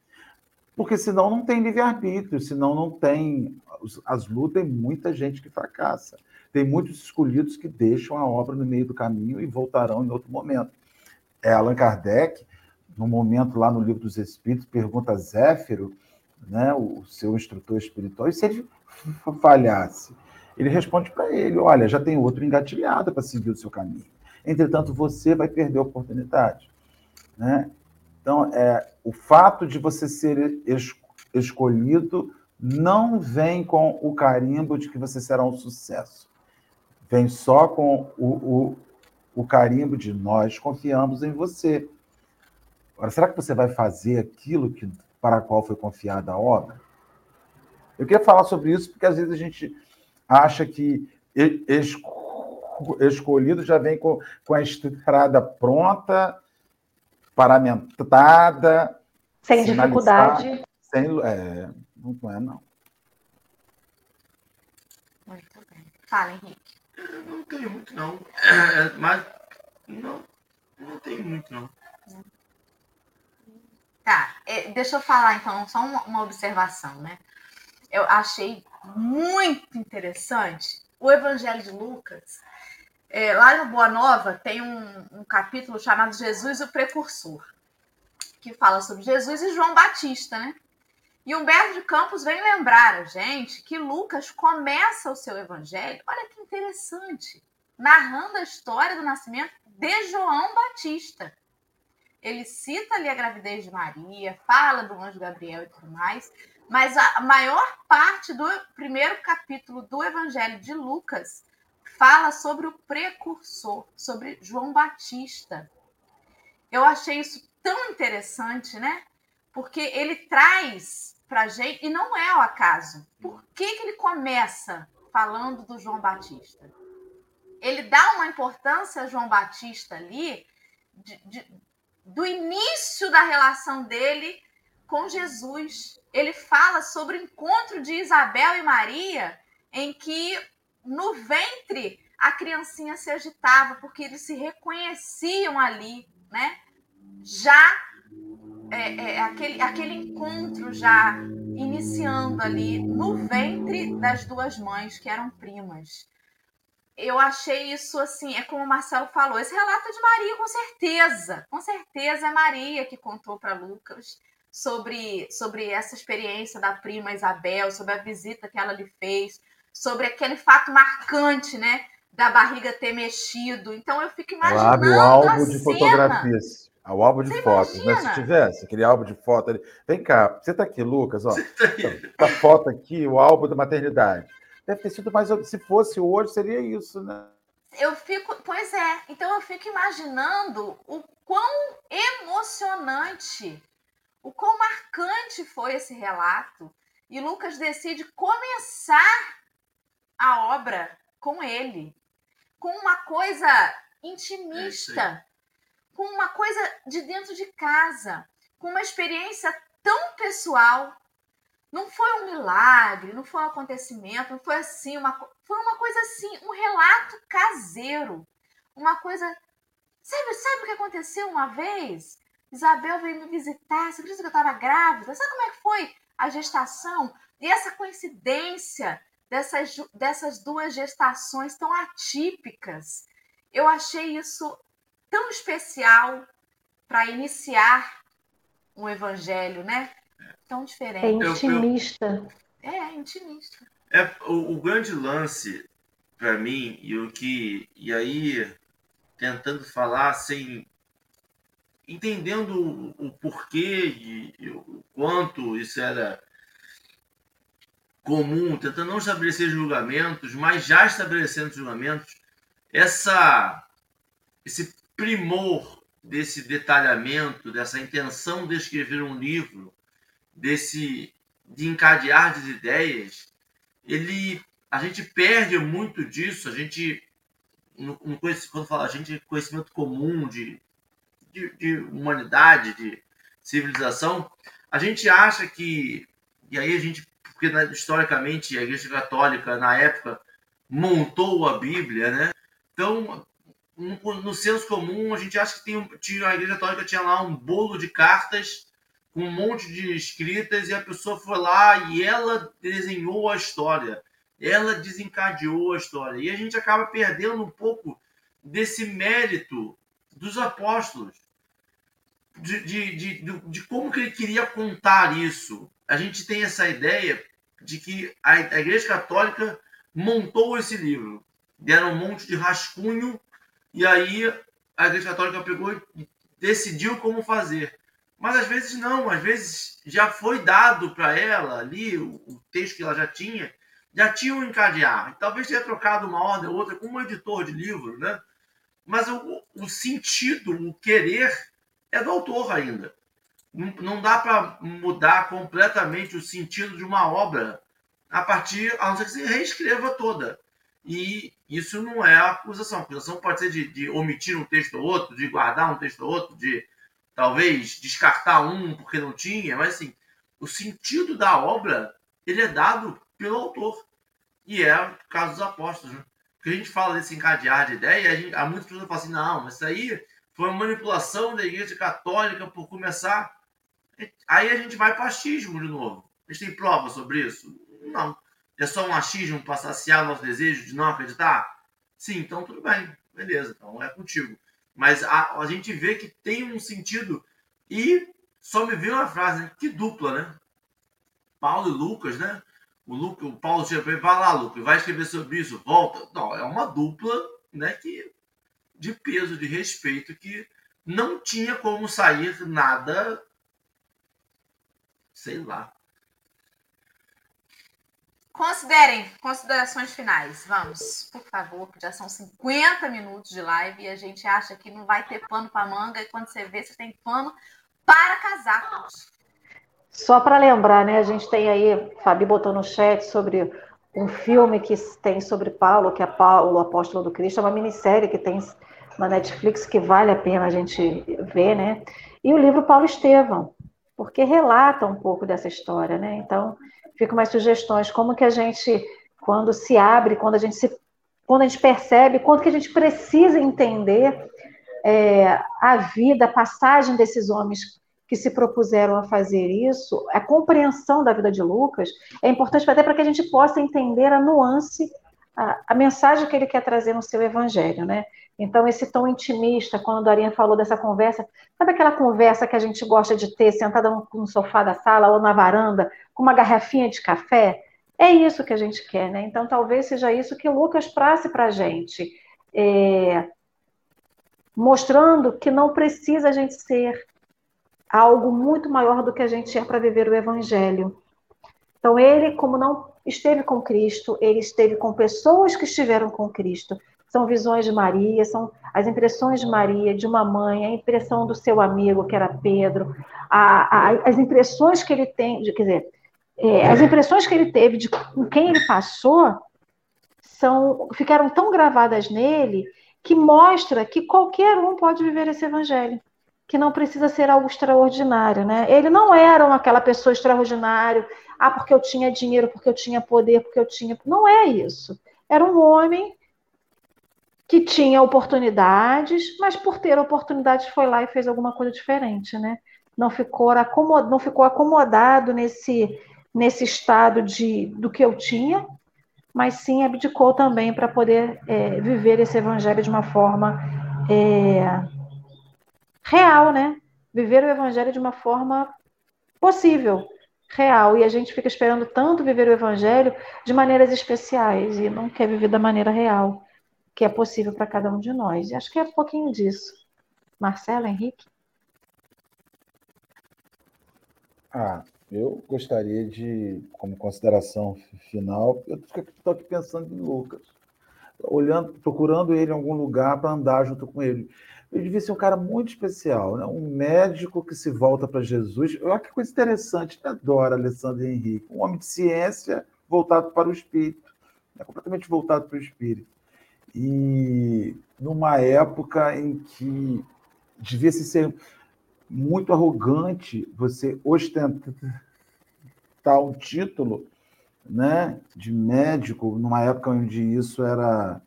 Porque senão não tem livre-arbítrio, senão não tem. As lutas, tem muita gente que fracassa. Tem muitos escolhidos que deixam a obra no meio do caminho e voltarão em outro momento. É Allan Kardec, no momento lá no Livro dos Espíritos, pergunta a Zéfiro, né, o seu instrutor espiritual, e se ele falhasse? Ele responde para ele: Olha, já tem outro engatilhado para seguir o seu caminho. Entretanto, você vai perder a oportunidade. Né? Então, é, o fato de você ser es escolhido não vem com o carimbo de que você será um sucesso. Vem só com o, o, o carimbo de nós confiamos em você. Agora, será que você vai fazer aquilo que, para a qual foi confiada a obra? Eu queria falar sobre isso porque às vezes a gente acha que es escolhido já vem com, com a estrada pronta paramentada. Sem dificuldade. Sem, é, não é, não. Muito bem. Fala, Henrique. não tenho muito, não. É, mas não, não tenho muito, não. Tá, é, deixa eu falar então, só uma, observação, né? Eu achei muito interessante o Evangelho de Lucas é, lá no Boa Nova tem um, um capítulo chamado Jesus o Precursor, que fala sobre Jesus e João Batista, né? E Humberto de Campos vem lembrar a gente que Lucas começa o seu evangelho, olha que interessante, narrando a história do nascimento de João Batista. Ele cita ali a gravidez de Maria, fala do anjo Gabriel e tudo mais, mas a maior parte do primeiro capítulo do evangelho de Lucas fala sobre o precursor, sobre João Batista. Eu achei isso tão interessante, né? Porque ele traz para gente, e não é o acaso. Por que, que ele começa falando do João Batista? Ele dá uma importância a João Batista ali, de, de, do início da relação dele com Jesus. Ele fala sobre o encontro de Isabel e Maria, em que no ventre a criancinha se agitava, porque eles se reconheciam ali, né? Já é, é, aquele, aquele encontro já iniciando ali no ventre das duas mães que eram primas. Eu achei isso assim, é como o Marcelo falou, esse relato é de Maria, com certeza, com certeza é Maria que contou para Lucas sobre, sobre essa experiência da prima Isabel, sobre a visita que ela lhe fez, sobre aquele fato marcante, né? Da barriga ter mexido. Então eu fico imaginando. Ela abre o álbum de cena. fotografias. O álbum de você fotos, né? Se tivesse aquele álbum de fotos ali. Vem cá, você tá aqui, Lucas, ó. Tá foto aqui, o álbum da maternidade. Deve ter sido mais. Se fosse hoje, seria isso, né? Eu fico. Pois é. Então eu fico imaginando o quão emocionante, o quão marcante foi esse relato. E Lucas decide começar a obra com ele, com uma coisa intimista, com uma coisa de dentro de casa, com uma experiência tão pessoal. Não foi um milagre, não foi um acontecimento, não foi assim, uma, foi uma coisa assim, um relato caseiro. Uma coisa. Sabe, sabe o que aconteceu uma vez? Isabel veio me visitar, você acredita que eu estava grávida? Sabe como é que foi a gestação? E essa coincidência dessas, dessas duas gestações tão atípicas. Eu achei isso tão especial para iniciar um evangelho, né? Tão diferente. É intimista. É, é intimista. É, o, o grande lance para mim e o que e aí tentando falar sem entendendo o, o porquê e, e o quanto isso era comum, tentando não estabelecer julgamentos, mas já estabelecendo julgamentos, essa, esse primor desse detalhamento, dessa intenção de escrever um livro, desse de encadear de ideias, ele a gente perde muito disso, a gente no, no, quando fala a gente conhecimento comum de, de, de humanidade, de civilização, a gente acha que e aí a gente porque né, historicamente a Igreja Católica, na época, montou a Bíblia, né? Então, no, no senso comum, a gente acha que tem, tinha, a Igreja Católica tinha lá um bolo de cartas com um monte de escritas e a pessoa foi lá e ela desenhou a história, ela desencadeou a história. E a gente acaba perdendo um pouco desse mérito dos apóstolos, de, de, de, de, como que ele queria contar isso. A gente tem essa ideia de que a, a Igreja Católica montou esse livro. Deram um monte de rascunho e aí a Igreja Católica pegou e decidiu como fazer. Mas às vezes não, às vezes já foi dado para ela ali o, o, texto que ela já tinha, já tinha um encadear. Talvez tenha trocado uma ordem ou outra com um editor de livro, né? Mas o, o sentido, o querer, é do autor ainda não dá para mudar completamente o sentido de uma obra a partir, a não ser que você reescreva toda. E isso não é acusação. A acusação pode ser de, de, omitir um texto ou outro, de guardar um texto ou outro, de talvez descartar um porque não tinha, mas assim, o sentido da obra ele é dado pelo autor. E é o caso dos apóstolos. Né? Porque a gente fala desse encadear de ideia, a gente, há muitas pessoas falam assim, não, mas isso aí foi uma manipulação da igreja católica por começar Aí a gente vai para achismo de novo. A gente tem prova sobre isso? Não. É só um achismo para saciar nosso desejo de não acreditar? Sim, então tudo bem. Beleza, então é contigo. Mas a, a gente vê que tem um sentido. E só me veio uma frase, né? que dupla, né? Paulo e Lucas, né? O, Luca, o Paulo chega para ele, vai lá, Lucas, vai escrever sobre isso, volta. Não, é uma dupla, né? Que, de peso, de respeito, que não tinha como sair nada sei lá. Considerem, considerações finais. Vamos, por favor, já são 50 minutos de live e a gente acha que não vai ter pano para manga e quando você vê, você tem pano para casacos. Só para lembrar, né? A gente tem aí, Fabi botou no chat sobre um filme que tem sobre Paulo, que é Paulo, apóstolo do Cristo, é uma minissérie que tem na Netflix que vale a pena a gente ver, né? E o livro Paulo Estevão, porque relata um pouco dessa história, né? Então, fica mais sugestões, como que a gente, quando se abre, quando a gente se quando a gente percebe, quanto que a gente precisa entender é, a vida, a passagem desses homens que se propuseram a fazer isso, a compreensão da vida de Lucas é importante até para que a gente possa entender a nuance, a, a, mensagem que ele quer trazer no seu evangelho, né? Então, esse tom intimista, quando a Dorinha falou dessa conversa, sabe aquela conversa que a gente gosta de ter sentada no sofá da sala ou na varanda, com uma garrafinha de café? É isso que a gente quer, né? Então, talvez seja isso que Lucas prace para a gente. É, mostrando que não precisa a gente ser algo muito maior do que a gente é para viver o Evangelho. Então, ele, como não esteve com Cristo, ele esteve com pessoas que estiveram com Cristo. São visões de Maria, são as impressões de Maria, de uma mãe, a impressão do seu amigo, que era Pedro, a, a, as impressões que ele tem, de, quer dizer, é, as impressões que ele teve de com quem ele passou são, ficaram tão gravadas nele que mostra que qualquer um pode viver esse evangelho que não precisa ser algo extraordinário, né? Ele não era aquela pessoa extraordinária, ah, porque eu tinha dinheiro, porque eu tinha poder, porque eu tinha. Não é isso. Era um homem que tinha oportunidades, mas por ter oportunidades foi lá e fez alguma coisa diferente, né? Não ficou acomodado, não ficou acomodado nesse, nesse estado de do que eu tinha, mas sim abdicou também para poder é, viver esse evangelho de uma forma é, real, né? Viver o evangelho de uma forma possível, real. E a gente fica esperando tanto viver o evangelho de maneiras especiais e não quer viver da maneira real, que é possível para cada um de nós. E acho que é um pouquinho disso. Marcelo, Henrique? Ah, eu gostaria de, como consideração final, eu estou aqui pensando em Lucas, olhando, procurando ele em algum lugar para andar junto com ele. Ele devia ser um cara muito especial, né? um médico que se volta para Jesus. Olha que coisa interessante, eu adoro Alessandro Henrique, um homem de ciência voltado para o espírito, né? completamente voltado para o espírito. E numa época em que devia se ser muito arrogante você ostentar um título né, de médico, numa época onde isso era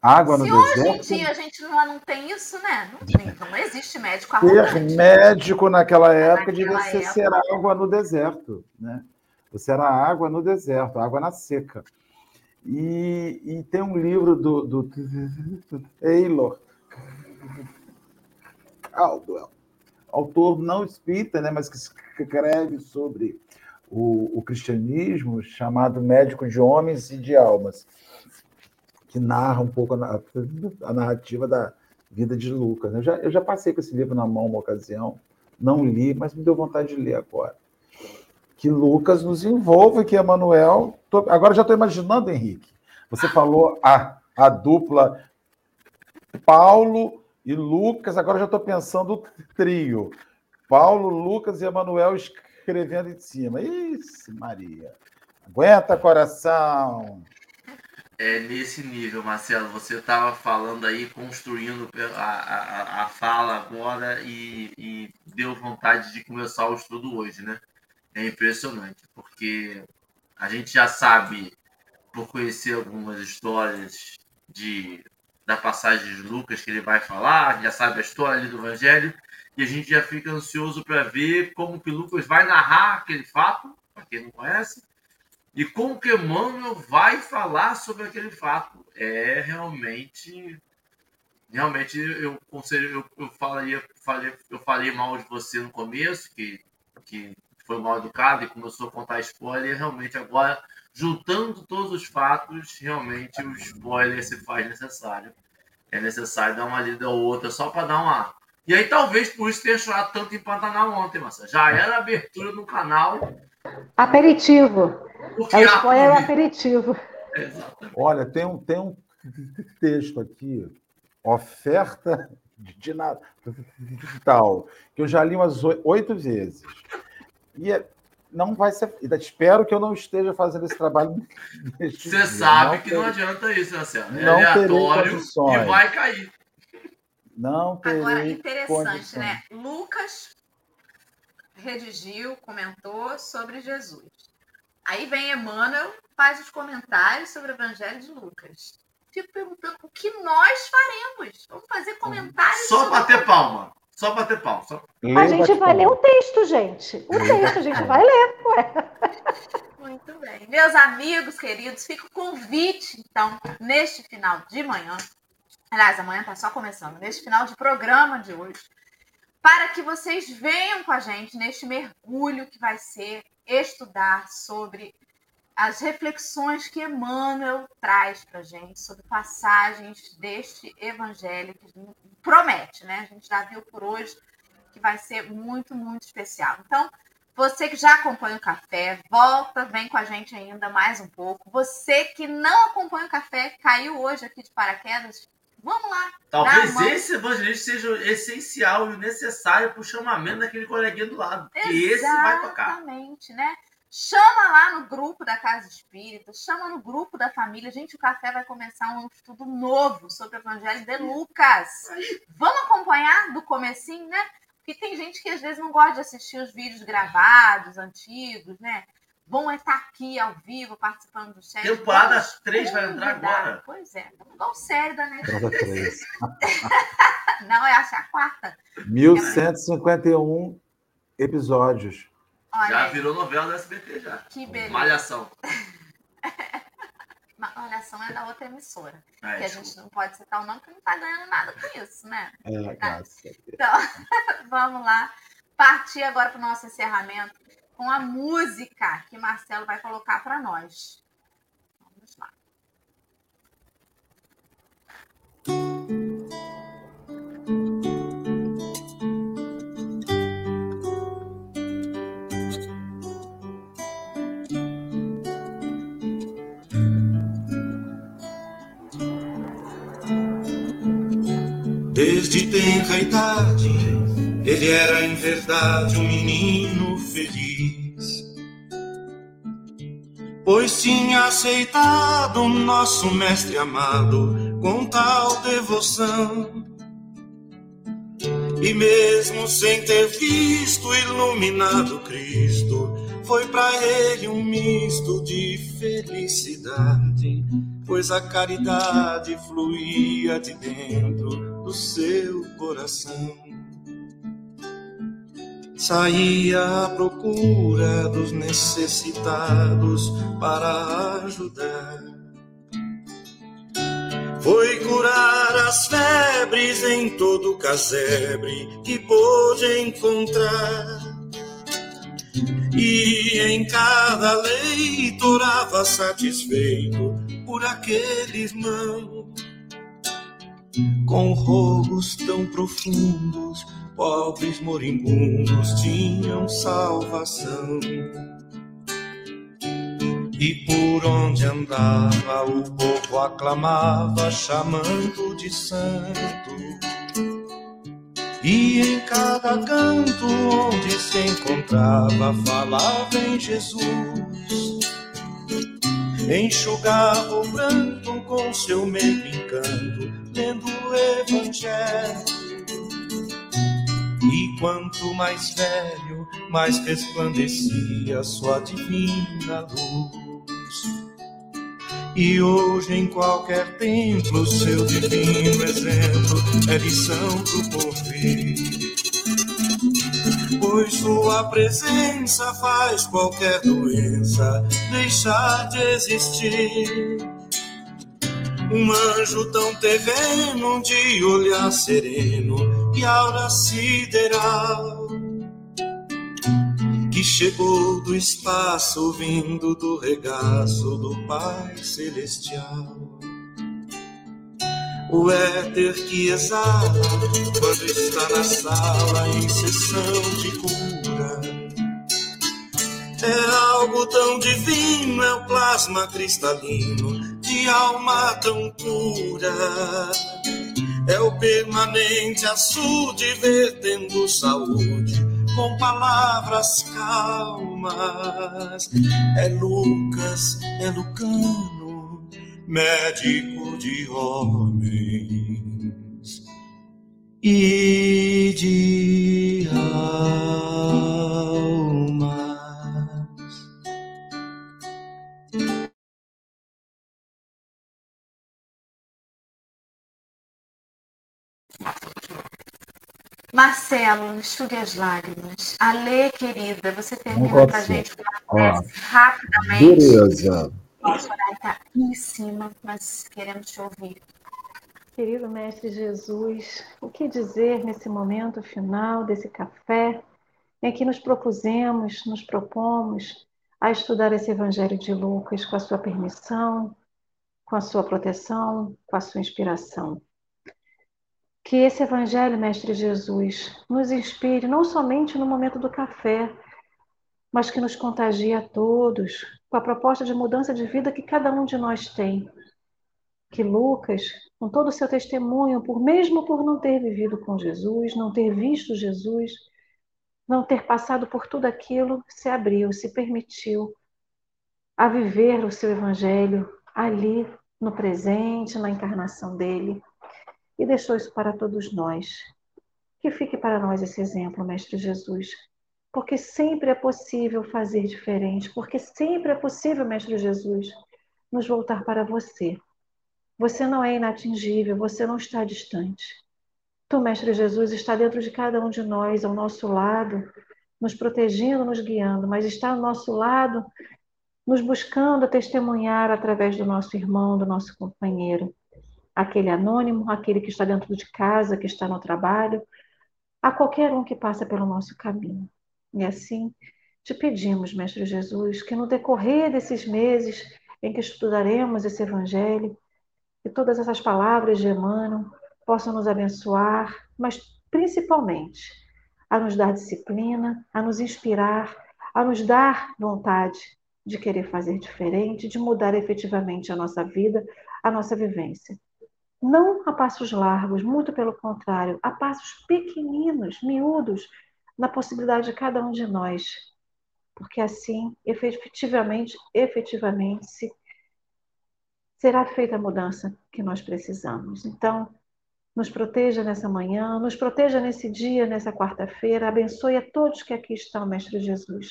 Água no Se deserto. hoje em dia a gente não, não tem isso, né? Não, tem, não existe médico arrogante. Ser médico naquela época naquela devia época... ser água no deserto, né? Você era água no deserto, água na seca. E, e tem um livro do, do Taylor Caldwell, autor não espírita, né, mas que escreve sobre o, o cristianismo, chamado Médico de Homens e de Almas que narra um pouco a, a narrativa da vida de Lucas. Eu já, eu já passei com esse livro na mão uma ocasião, não li, mas me deu vontade de ler agora. Que Lucas nos envolve, que Emanuel. Tô, agora já estou imaginando, Henrique. Você falou a, a dupla Paulo e Lucas, agora já estou pensando o trio. Paulo, Lucas e Emanuel escrevendo em cima. Isso, Maria. Aguenta, coração é nesse nível, Marcelo. Você estava falando aí, construindo a, a, a fala agora e, e, deu vontade de começar o estudo hoje, né? É impressionante, porque a gente já sabe, por conhecer algumas histórias de, da passagem de Lucas que ele vai falar, já sabe a história ali do Evangelho, e a gente já fica ansioso para ver como que Lucas vai narrar aquele fato, para quem não conhece, e como que Emmanuel vai falar sobre aquele fato. É realmente. Realmente, eu conselho, eu, eu falaria, falei, eu falei mal de você no começo, que, que foi mal educado e começou a contar spoiler. Realmente, agora, juntando todos os fatos, realmente o spoiler se faz necessário. É necessário dar uma lida ou outra só para dar uma. E aí, talvez por isso tenha chorado tanto em Pantanal ontem, Massa. Já era a abertura do canal. Aperitivo. A Espanha é aperitivo. Olha, tem um, tem um texto aqui, oferta de Natal, que eu já li umas oito vezes. E é, não vai ser. Espero que eu não esteja fazendo esse trabalho. Você dia. sabe não que não adianta isso, Marcelo. É não aleatório e vai cair. Não terei Agora, interessante, condições. né? Lucas redigiu, comentou sobre Jesus. Aí vem Emmanuel, faz os comentários sobre o Evangelho de Lucas. Fico perguntando o que nós faremos. Vamos fazer comentários. Só sobre... bater palma. Só bater palma. Só... A gente vai ler o texto, gente. O texto a gente vai ler. Ué. Muito bem. Meus amigos queridos, fica o convite, então, neste final de manhã. Aliás, amanhã está só começando. Neste final de programa de hoje para que vocês venham com a gente neste mergulho que vai ser estudar sobre as reflexões que Emmanuel traz para a gente sobre passagens deste evangelho que promete, né? A gente já viu por hoje que vai ser muito, muito especial. Então, você que já acompanha o café, volta, vem com a gente ainda mais um pouco. Você que não acompanha o café, caiu hoje aqui de paraquedas, Vamos lá. Talvez esse evangelista seja essencial e necessário para o chamamento daquele coleguinha do lado. Exatamente, que esse vai tocar. Exatamente, né? Chama lá no grupo da Casa Espírita, chama no grupo da família. Gente, o café vai começar um estudo novo sobre o Evangelho de Lucas. Vamos acompanhar do comecinho, né? Porque tem gente que às vezes não gosta de assistir os vídeos gravados, antigos, né? vão estar aqui ao vivo participando do chat. Temporada 3 vai entrar agora. Pois é, igual série da Netflix. Não, é a quarta. 1151 episódios. Olha já aí. virou novela da SBT já. Que beleza. Malhação. Malhação é da outra emissora. É, que a gente não pode citar o nome porque não está ganhando nada com isso, né? É, tá. Então, vamos lá. Partir agora para o nosso encerramento com a música que Marcelo vai colocar para nós. Desde tenra idade, ele era em verdade um menino feliz, pois tinha aceitado o nosso mestre amado com tal devoção. E mesmo sem ter visto iluminado Cristo, foi para ele um misto de felicidade, pois a caridade fluía de dentro do seu coração saía à procura dos necessitados para ajudar. Foi curar as febres em todo casebre que pôde encontrar. E em cada leito orava satisfeito por aquele irmão, com rogos tão profundos pobres moribundos tinham salvação. E por onde andava o povo aclamava, chamando de santo. E em cada canto onde se encontrava, falava em Jesus. Enxugava o pranto com seu meio encanto, lendo o Evangelho e quanto mais velho, mais resplandecia sua divina luz. E hoje em qualquer templo, seu divino exemplo é lição pro porvir. Pois sua presença faz qualquer doença deixar de existir. Um anjo tão terreno de olhar sereno e aura sideral que chegou do espaço vindo do regaço do Pai Celestial. O éter que exala quando está na sala em sessão de cura É algo tão divino, é o plasma cristalino de alma tão pura. É o permanente açude vertendo saúde com palavras calmas. É Lucas, é Lucano, médico de homens e de almas. Marcelo, enxugue as lágrimas. Alê, querida, você termina para a gente rapidamente. Beleza. Nosso horário está em cima, mas queremos te ouvir. Querido Mestre Jesus, o que dizer nesse momento final desse café em que nos propusemos, nos propomos a estudar esse Evangelho de Lucas com a sua permissão, com a sua proteção, com a sua inspiração. Que esse Evangelho, Mestre Jesus, nos inspire não somente no momento do café, mas que nos contagie a todos com a proposta de mudança de vida que cada um de nós tem. Que Lucas, com todo o seu testemunho, por mesmo por não ter vivido com Jesus, não ter visto Jesus, não ter passado por tudo aquilo, se abriu, se permitiu a viver o seu evangelho ali no presente, na encarnação dele e deixou isso para todos nós. Que fique para nós esse exemplo, Mestre Jesus, porque sempre é possível fazer diferente, porque sempre é possível, Mestre Jesus, nos voltar para você. Você não é inatingível, você não está distante. Tu, Mestre Jesus, está dentro de cada um de nós, ao nosso lado, nos protegendo, nos guiando, mas está ao nosso lado, nos buscando testemunhar através do nosso irmão, do nosso companheiro aquele anônimo, aquele que está dentro de casa, que está no trabalho, a qualquer um que passa pelo nosso caminho. E assim, te pedimos, Mestre Jesus, que no decorrer desses meses em que estudaremos esse Evangelho, que todas essas palavras de Emmanuel possam nos abençoar, mas principalmente a nos dar disciplina, a nos inspirar, a nos dar vontade de querer fazer diferente, de mudar efetivamente a nossa vida, a nossa vivência. Não a passos largos, muito pelo contrário, a passos pequeninos, miúdos, na possibilidade de cada um de nós. Porque assim, efetivamente, efetivamente, será feita a mudança que nós precisamos. Então, nos proteja nessa manhã, nos proteja nesse dia, nessa quarta-feira. Abençoe a todos que aqui estão, Mestre Jesus,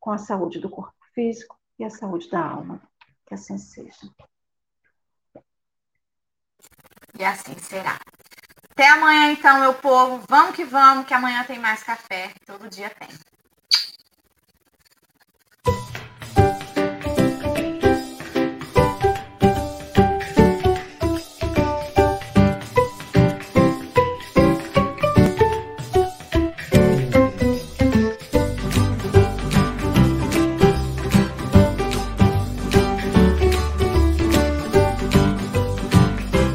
com a saúde do corpo físico e a saúde da alma. Que assim seja. E assim será. Até amanhã, então, meu povo. Vamos que vamos, que amanhã tem mais café. Todo dia tem.